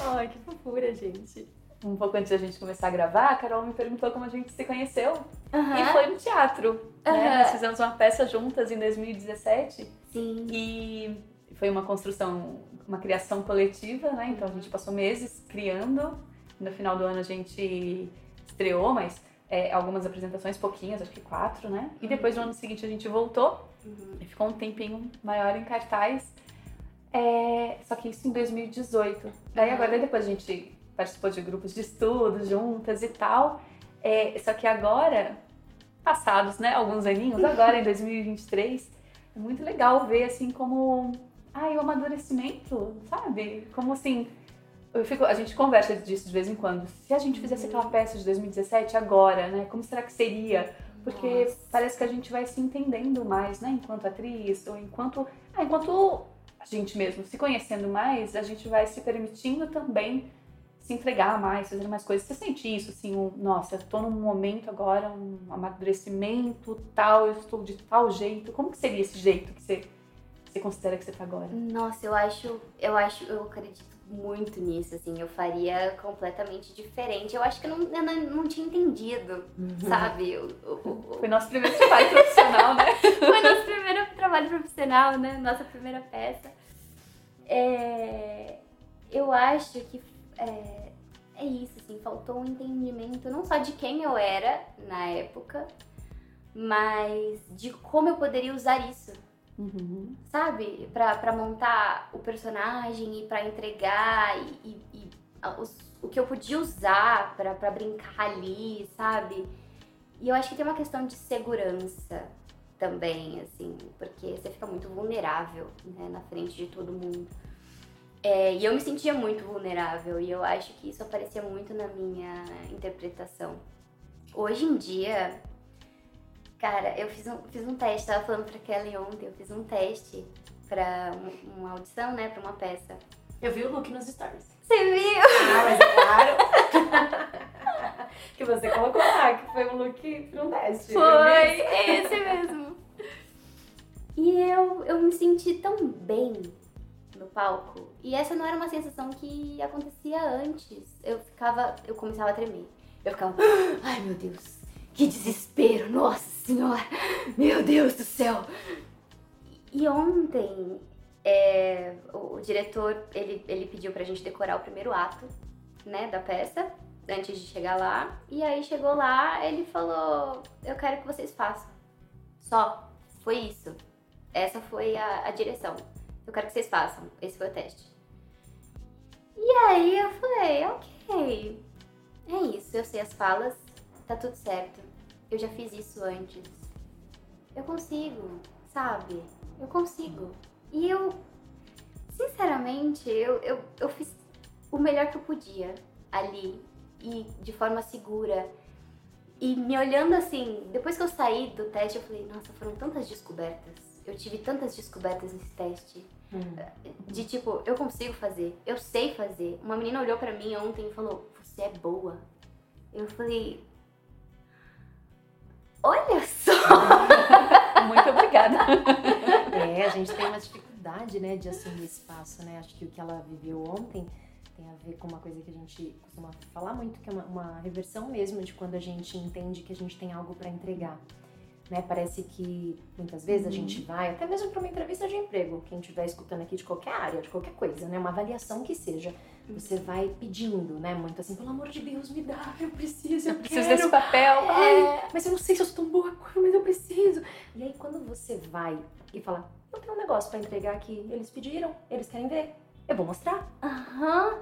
Ai, que fofura, gente. Um pouco antes da gente começar a gravar, a Carol me perguntou como a gente se conheceu. Uhum. E foi no teatro. Uhum. Né? Nós fizemos uma peça juntas em 2017. Sim. E foi uma construção, uma criação coletiva, né? Então a gente passou meses criando. No final do ano a gente estreou, mas é, algumas apresentações, pouquinhas, acho que quatro, né? E depois no ano seguinte a gente voltou Uhum. e ficou um tempinho maior em cartaz. É, só que isso em 2018. Daí agora depois a gente participou de grupos de estudo juntas e tal. É, só que agora, passados, né, alguns aninhos, agora em 2023, é muito legal ver assim como ai, o amadurecimento, sabe? Como assim, eu fico, a gente conversa disso de vez em quando. Se a gente fizesse aquela peça de 2017 agora, né? Como será que seria? Porque Nossa. parece que a gente vai se entendendo mais, né? Enquanto atriz, ou enquanto. Ah, enquanto a gente mesmo se conhecendo mais, a gente vai se permitindo também se entregar mais, fazer mais coisas. Você sente isso, assim, um, nossa, eu tô num momento agora, um amadurecimento tal, eu estou de tal jeito. Como que seria esse jeito que você, você considera que você tá agora? Nossa, eu acho, eu acho, eu acredito muito nisso, assim, eu faria completamente diferente. Eu acho que eu não, eu não, não tinha entendido, sabe? O- o- o- Foi nosso primeiro trabalho profissional, né? [laughs] Foi nosso primeiro trabalho profissional, né? Nossa primeira peça. É, eu acho que é, é isso, assim, faltou um entendimento não só de quem eu era na época, mas de como eu poderia usar isso, Uhum. sabe? Pra montar o personagem e pra entregar e, e- e os- o que eu podia usar pra brincar ali, sabe? E eu acho que tem uma questão de segurança também, assim, porque você fica muito vulnerável, né, na frente de todo mundo. É, e eu me sentia muito vulnerável e eu acho que isso aparecia muito na minha interpretação. Hoje em dia, cara, eu fiz um, fiz um teste, tava falando pra Kelly ontem, eu fiz um teste pra um- uma audição, né, pra uma peça. Eu vi o look nos stories. Você viu? Ah, mas é claro. [laughs] que você colocou lá, que foi um look pra um teste. Foi, esse mesmo. E eu, eu me senti tão bem no palco. E essa não era uma sensação que acontecia antes. Eu ficava, eu começava a tremer. Eu ficava, [gasps] ai meu Deus, que desespero, nossa senhora, meu Deus do céu. E ontem, é, o, diretor, ele, ele pediu pra gente decorar o primeiro ato, né, da peça, antes de chegar lá. E aí chegou lá, ele falou, eu quero que vocês façam. Só, foi isso. Essa foi a, a direção. Eu quero que vocês façam. Esse foi o teste. E aí eu falei, ok. É isso, eu sei as falas, tá tudo certo. Eu já fiz isso antes. Eu consigo, sabe? Eu consigo. E eu, sinceramente, eu, eu, eu fiz o melhor que eu podia ali. E de forma segura. E me olhando assim, depois que eu saí do teste, eu falei, nossa, foram tantas descobertas. Eu tive tantas descobertas nesse teste. De tipo, eu consigo fazer, eu sei fazer. Uma menina olhou pra mim ontem e falou, você é boa. Eu falei, olha só! [laughs] Muito obrigada. É, a gente tem uma dificuldade, né, de assumir espaço, né? Acho que o que ela viveu ontem tem a ver com uma coisa que a gente costuma falar muito, que é uma, uma reversão mesmo de quando a gente entende que a gente tem algo para entregar. Né? Parece que muitas vezes a gente vai, até mesmo para uma entrevista de emprego, quem estiver escutando aqui de qualquer área, de qualquer coisa, né? Uma avaliação que seja. Você vai pedindo, né? Muito assim, pelo amor de Deus, me dá, eu preciso, eu, Eu preciso quero. desse papel. Ai, mas eu não sei se eu sou tão boa, mas eu preciso. E aí quando você vai e fala, eu tenho um negócio pra entregar aqui, eles pediram, eles querem ver, eu vou mostrar. Aham.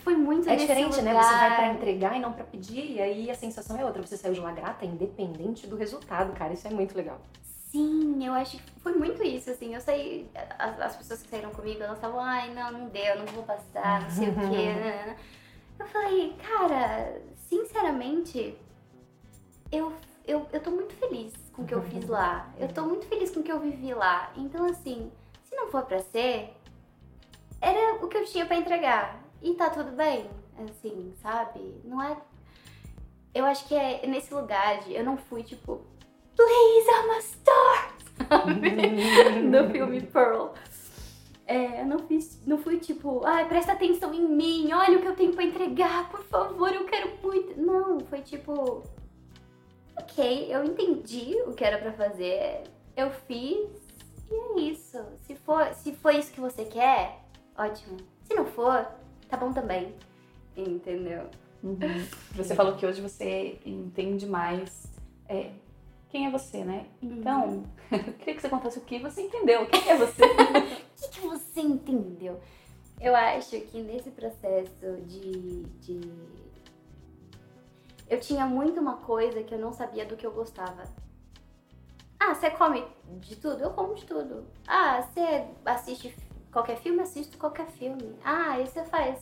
Foi muito É diferente, né? lugar. Você vai pra entregar e não pra pedir, e aí a sensação é outra. Você saiu de lá grata, independente do resultado, cara. Isso é muito legal. Sim, eu acho que foi muito isso, assim. Eu saí. As, as pessoas que saíram comigo, elas estavam, ai, não, não deu, não vou passar, não sei o quê. nanana." Eu falei, cara, sinceramente, eu, eu, eu tô muito feliz com o que eu fiz lá. Eu tô muito feliz com o que eu vivi lá. Então, assim, se não for pra ser, era o que eu tinha pra entregar. E tá tudo bem, assim, sabe? Não é. Eu acho que é nesse lugar de. Eu não fui tipo. Please, I'm a star! no [laughs] filme Pearl. É, eu não, fiz, não fui tipo, ai, presta atenção em mim, olha o que eu tenho pra entregar, por favor, eu quero muito. Não, foi tipo, ok, eu entendi o que era pra fazer, eu fiz e é isso. Se for, se for isso que você quer, ótimo. Se não for, tá bom também. Entendeu? Uhum. [laughs] Você falou que hoje você entende mais é, quem é você, né? Então, uhum. [laughs] eu queria que você contasse o que você entendeu. Quem é você? [laughs] o que, que, você entendeu? Eu acho que nesse processo de, de. Eu tinha muito uma coisa que eu não sabia do que eu gostava. Ah, você come de tudo? Eu como de tudo. Ah, você assiste qualquer filme? Assisto qualquer filme. Ah, e você faz?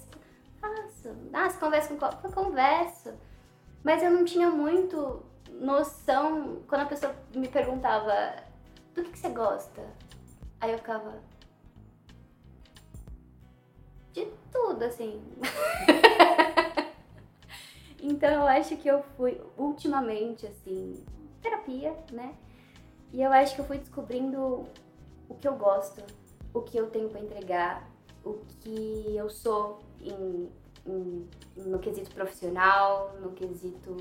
Faço. Ah, você conversa com? Eu converso. Mas eu não tinha muito noção quando a pessoa me perguntava do que, que você gosta. Aí eu ficava. De tudo, assim. [laughs] então eu acho que eu fui ultimamente, assim, terapia, né? E eu acho que eu fui descobrindo o que eu gosto, o que eu tenho para entregar, o que eu sou em, em, no quesito profissional, no quesito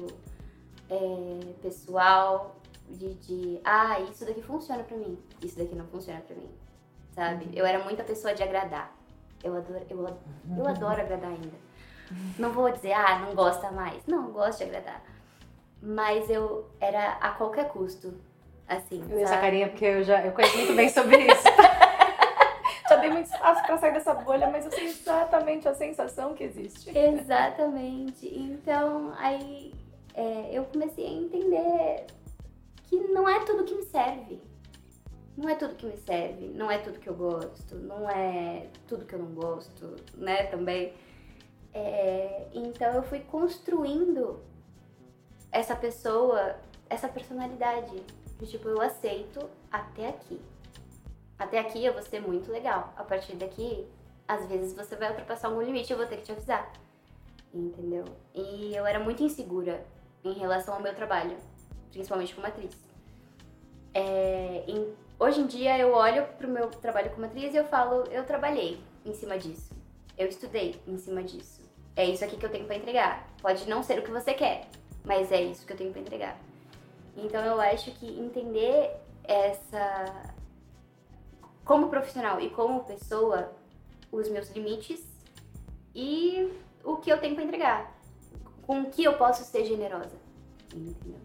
é, pessoal, de, de, ah, isso daqui funciona pra mim, isso daqui não funciona pra mim, sabe? Uhum. Eu era muita pessoa de agradar. Eu adoro, eu, eu adoro agradar ainda. Não vou dizer, ah, não gosta mais. Não, gosto de agradar. Mas eu era a qualquer custo, assim. Eu essa carinha porque eu já eu conheço muito bem sobre isso. [laughs] já dei muito espaço para sair dessa bolha, mas eu sei exatamente a sensação que existe. Exatamente. Então, aí é, eu comecei a entender que não é tudo que me serve. Não é tudo que me serve, não é tudo que eu gosto, não é tudo que eu não gosto, né, também. É, então eu fui construindo essa pessoa, essa personalidade. De, tipo, eu aceito até aqui. Até aqui eu vou ser muito legal. A partir daqui, às vezes você vai ultrapassar algum limite eu vou ter que te avisar. Entendeu? E eu era muito insegura em relação ao meu trabalho, principalmente como atriz. É, em, hoje em dia eu olho pro meu trabalho como atriz e eu falo, eu trabalhei em cima disso. Eu estudei em cima disso. É isso aqui que eu tenho para entregar. Pode não ser o que você quer, mas é isso que eu tenho para entregar. Então eu acho que entender essa como profissional e como pessoa os meus limites e o que eu tenho para entregar com o que eu posso ser generosa. Entendeu?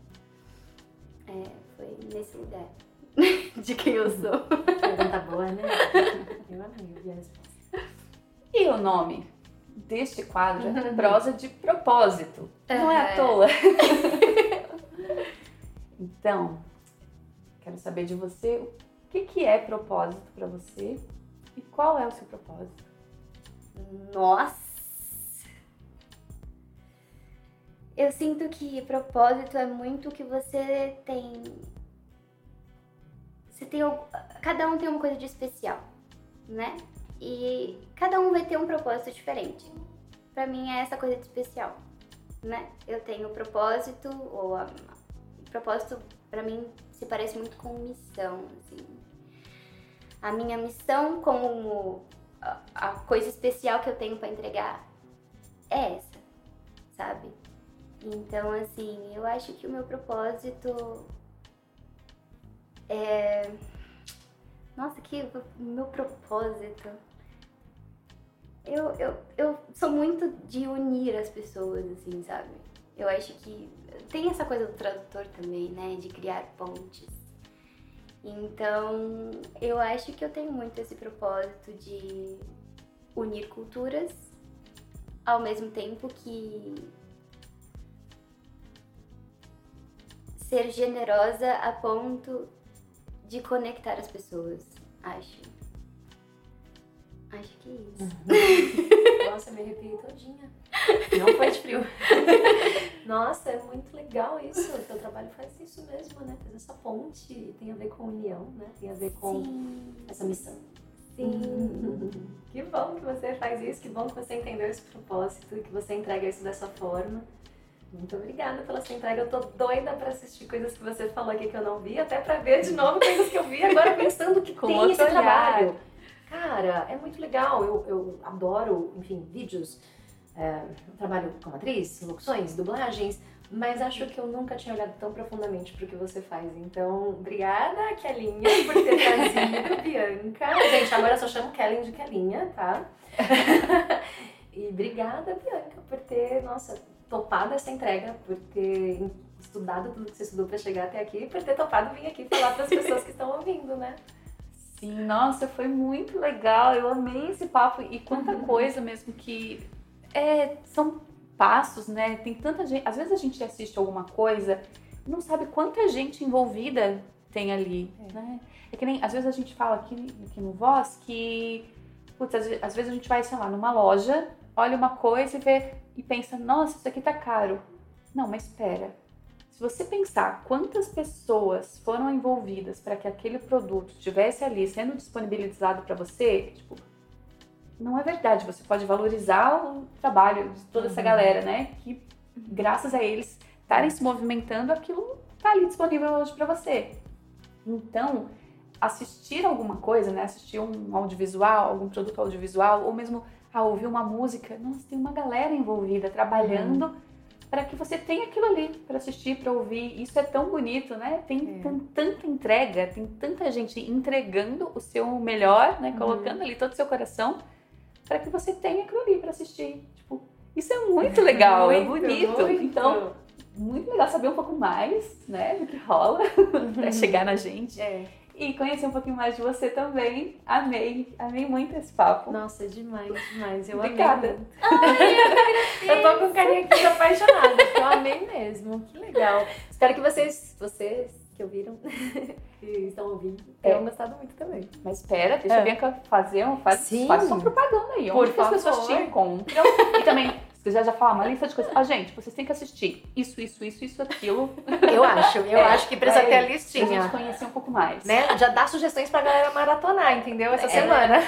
É, foi nesse lugar [laughs] de quem eu sou. Pergunta boa, né? Eu amei a resposta. E o nome deste quadro é prosa de propósito. Não é à toa. [laughs] então, quero saber de você o que, que é propósito para você e qual é o seu propósito. Nossa! Eu sinto que propósito é muito que você tem. Você tem. Cada um tem uma coisa de especial, né? E cada um vai ter um propósito diferente. Para mim é essa coisa de especial, né? Eu tenho propósito, ou a, propósito para mim se parece muito com missão, assim. A minha missão como a, a coisa especial que eu tenho para entregar é essa, sabe? Então, assim, eu acho que o meu propósito é. Nossa, que meu propósito. Eu, eu, eu sou muito de unir as pessoas, assim, sabe? Eu acho que tem essa coisa do tradutor também, né? De criar pontes. Então, eu acho que eu tenho muito esse propósito de unir culturas ao mesmo tempo que ser generosa a ponto de conectar as pessoas, acho. Acho que é isso. Uhum. [laughs] Nossa, me arrepiei todinha. Não foi de frio. [laughs] Nossa, é muito legal isso. O teu trabalho faz isso mesmo, né? Faz essa ponte. Tem a ver com união, né? Tem a ver com Sim. essa missão. Sim. Que bom que você faz isso, que bom que você entendeu esse propósito e que você entrega isso dessa forma. Muito obrigada pela sua entrega. Eu tô doida para assistir coisas que você falou aqui que eu não vi, até para ver de novo coisas que eu vi agora pensando que [laughs] Com tem esse olhar. trabalho. Cara, é muito legal. Eu, eu adoro, enfim, vídeos. É, eu trabalho como atriz, locuções, dublagens, mas acho que eu nunca tinha olhado tão profundamente para o que você faz. Então, obrigada, Kelinha, por ter trazido, [laughs] Bianca. Gente, agora eu só chamo Kellen de Kelinha, tá? [laughs] e obrigada, Bianca, por ter, nossa, topado essa entrega, por ter estudado tudo que você estudou para chegar até aqui, por ter topado vir aqui falar para as pessoas que estão ouvindo, né? Sim, nossa, foi muito legal. Eu amei esse papo e quanta uhum. coisa mesmo que é, são passos, né? Tem tanta gente. Às vezes a gente assiste alguma coisa e não sabe quanta gente envolvida tem ali, é. né? É que nem às vezes a gente fala aqui, aqui no Voz que putz, às, às vezes a gente vai, sei lá, numa loja, olha uma coisa e vê e pensa, nossa, isso aqui tá caro. Não, mas espera se você pensar quantas pessoas foram envolvidas para que aquele produto estivesse ali sendo disponibilizado para você, tipo, não é verdade. Você pode valorizar o trabalho de toda essa uhum. galera, né? Que graças a eles estarem se movimentando, aquilo tá ali disponível hoje para você. Então, assistir alguma coisa, né? Assistir um audiovisual, algum produto audiovisual, ou mesmo a ouvir uma música, nossa, tem uma galera envolvida trabalhando. Uhum para que você tenha aquilo ali para assistir, para ouvir. Isso é tão bonito, né? Tem, é. tanta entrega, tem tanta gente entregando o seu melhor, né? Uhum. Colocando ali todo o seu coração para que você tenha aquilo ali para assistir. Tipo, isso é muito [laughs] legal, é muito, é bonito. Muito. Então, muito legal saber um pouco mais, né, do que rola [laughs] uhum. para chegar na gente. É e conhecer um pouquinho mais de você também. Amei, amei muito esse papo. Nossa, demais, demais. Eu Obrigada. amei. Ai, [laughs] eu tô com carinha aqui apaixonada, eu amei mesmo. Que legal. Espero que vocês, vocês que ouviram, que [laughs] estão ouvindo, tenham é. gostado muito também. Mas espera, deixa é. a Bianca fazer um, faz, Sim. faz uma propaganda aí. Por onde favor. as pessoas te encontram. e também quiser já falar uma lista de coisas. Ah, gente, vocês têm que assistir isso, isso, isso, isso, aquilo. Eu acho, eu é, acho que precisa ter a listinha. Pra gente conhecer um pouco mais. Né? Já dá sugestões pra galera maratonar, entendeu? Essa é. semana.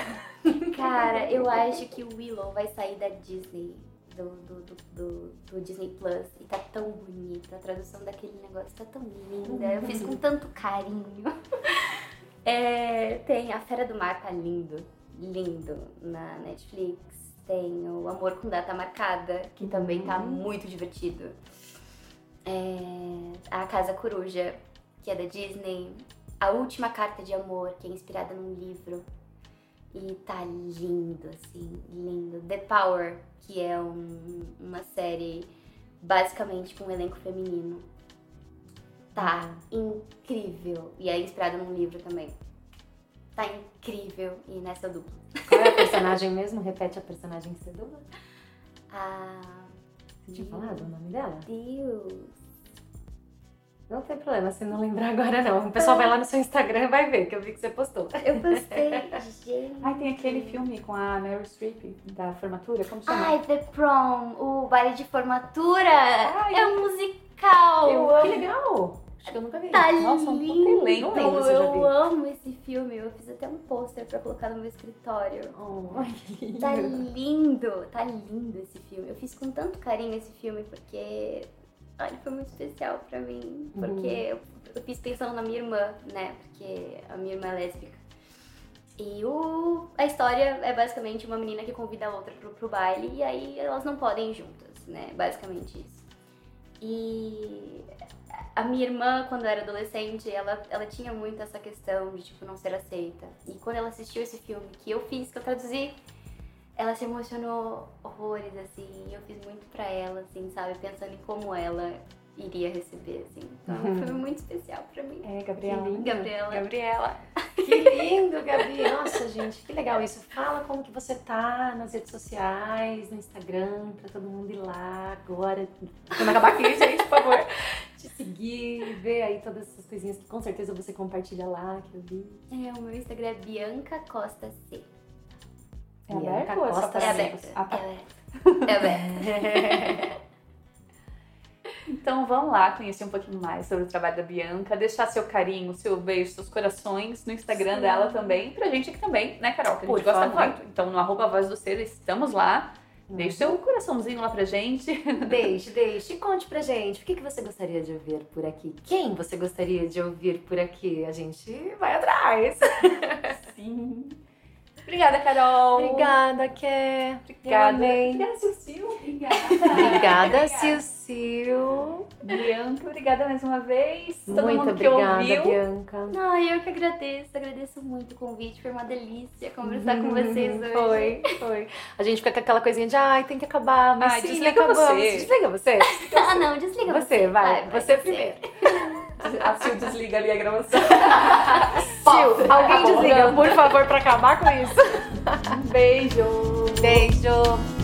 Cara, eu acho que o Willow vai sair da Disney. Do, do, do, do, do Disney Plus e tá tão bonito, a tradução daquele negócio tá tão linda, eu fiz com tanto carinho. É, tem A Fera do Mar, tá lindo, lindo na Netflix. Tem o Amor com Data Marcada, que também tá uhum. muito divertido. É, a Casa Coruja, que é da Disney. A Última Carta de Amor, que é inspirada num livro. E tá lindo, assim, lindo. The Power, que é um, uma série basicamente com um elenco feminino. Tá uhum. incrível. E é inspirada num livro também. Tá incrível. E nessa dupla. Qual é a personagem mesmo? Repete a personagem que você dubla. Ah. Você tinha falado o nome dela? Deus. Não tem problema se não lembrar agora, não. O pessoal vai lá no seu Instagram e vai ver, que eu vi que você postou. Eu postei, gente. Ai, tem aquele filme com a Meryl Streep, da formatura, como chama? Ai, The Prom, o baile de formatura. Ai, é um musical. Eu amo. Que legal. Acho que eu nunca vi. Tá Nossa, lindo. Um elenco, eu amo esse filme. Eu fiz até um pôster pra colocar no meu escritório. Oh, que lindo. Tá lindo. Tá lindo esse filme. Eu fiz com tanto carinho esse filme porque ai, foi muito especial pra mim. Porque uhum. eu, eu fiz pensando na minha irmã, né? Porque a minha irmã é lésbica. E o, a história é basicamente uma menina que convida a outra pro, pro baile e aí elas não podem ir juntas, né? Basicamente isso. E a minha irmã, quando era adolescente, ela, ela tinha muito essa questão de, tipo, não ser aceita. E quando ela assistiu esse filme que eu fiz, que eu traduzi, ela se emocionou horrores, assim. E eu fiz muito pra ela, assim, sabe? Pensando em como ela iria receber, assim. Então, uhum. foi muito especial pra mim. É, Gabriela. Que lindo. Gabriela. Gabriela. [laughs] Que lindo, Gabi. Nossa, gente, que legal isso. Fala como que você tá nas redes sociais, no Instagram, pra todo mundo ir lá agora. Quando acabar aqui, gente, por favor. Seguir, ver aí todas essas coisinhas que com certeza você compartilha lá, que eu vi. É, o meu Instagram é Bianca Costa C. É Bianca aberto Costa é aberto. É aberto. [laughs] É aberto. Então vamos lá conhecer um pouquinho mais sobre o trabalho da Bianca, deixar seu carinho, seu beijo, seus corações no Instagram Sim. dela também, pra gente aqui também, né, Carol? Que a gente gosta muito. Então no arroba Voz do Ser, estamos lá. Deixe seu coraçãozinho lá pra gente. [laughs] Deixe, deixe. E conte pra gente o que, que você gostaria de ouvir por aqui. Quem você gostaria de ouvir por aqui? A gente vai atrás. Sim. Obrigada, Carol. Obrigada, Ké. Obrigada. Obrigada, Sil. Obrigada. Obrigada, Sil Sil. Bianca, obrigada mais uma vez. Todo Muito mundo que obrigada, ouviu. Bianca. Ai, eu que agradeço, agradeço muito o convite, foi uma delícia conversar com vocês hoje. Foi, foi. A gente fica com aquela coisinha de, ai, tem que acabar, mas Ai, sim, desliga acabamos. você. Desliga você. [laughs] Ah, não, desliga você. Você, vai. você primeiro. [laughs] A Sil desliga ali a gravação. [laughs] Sil, alguém desliga, por favor, pra acabar com isso. Um beijo. Beijo.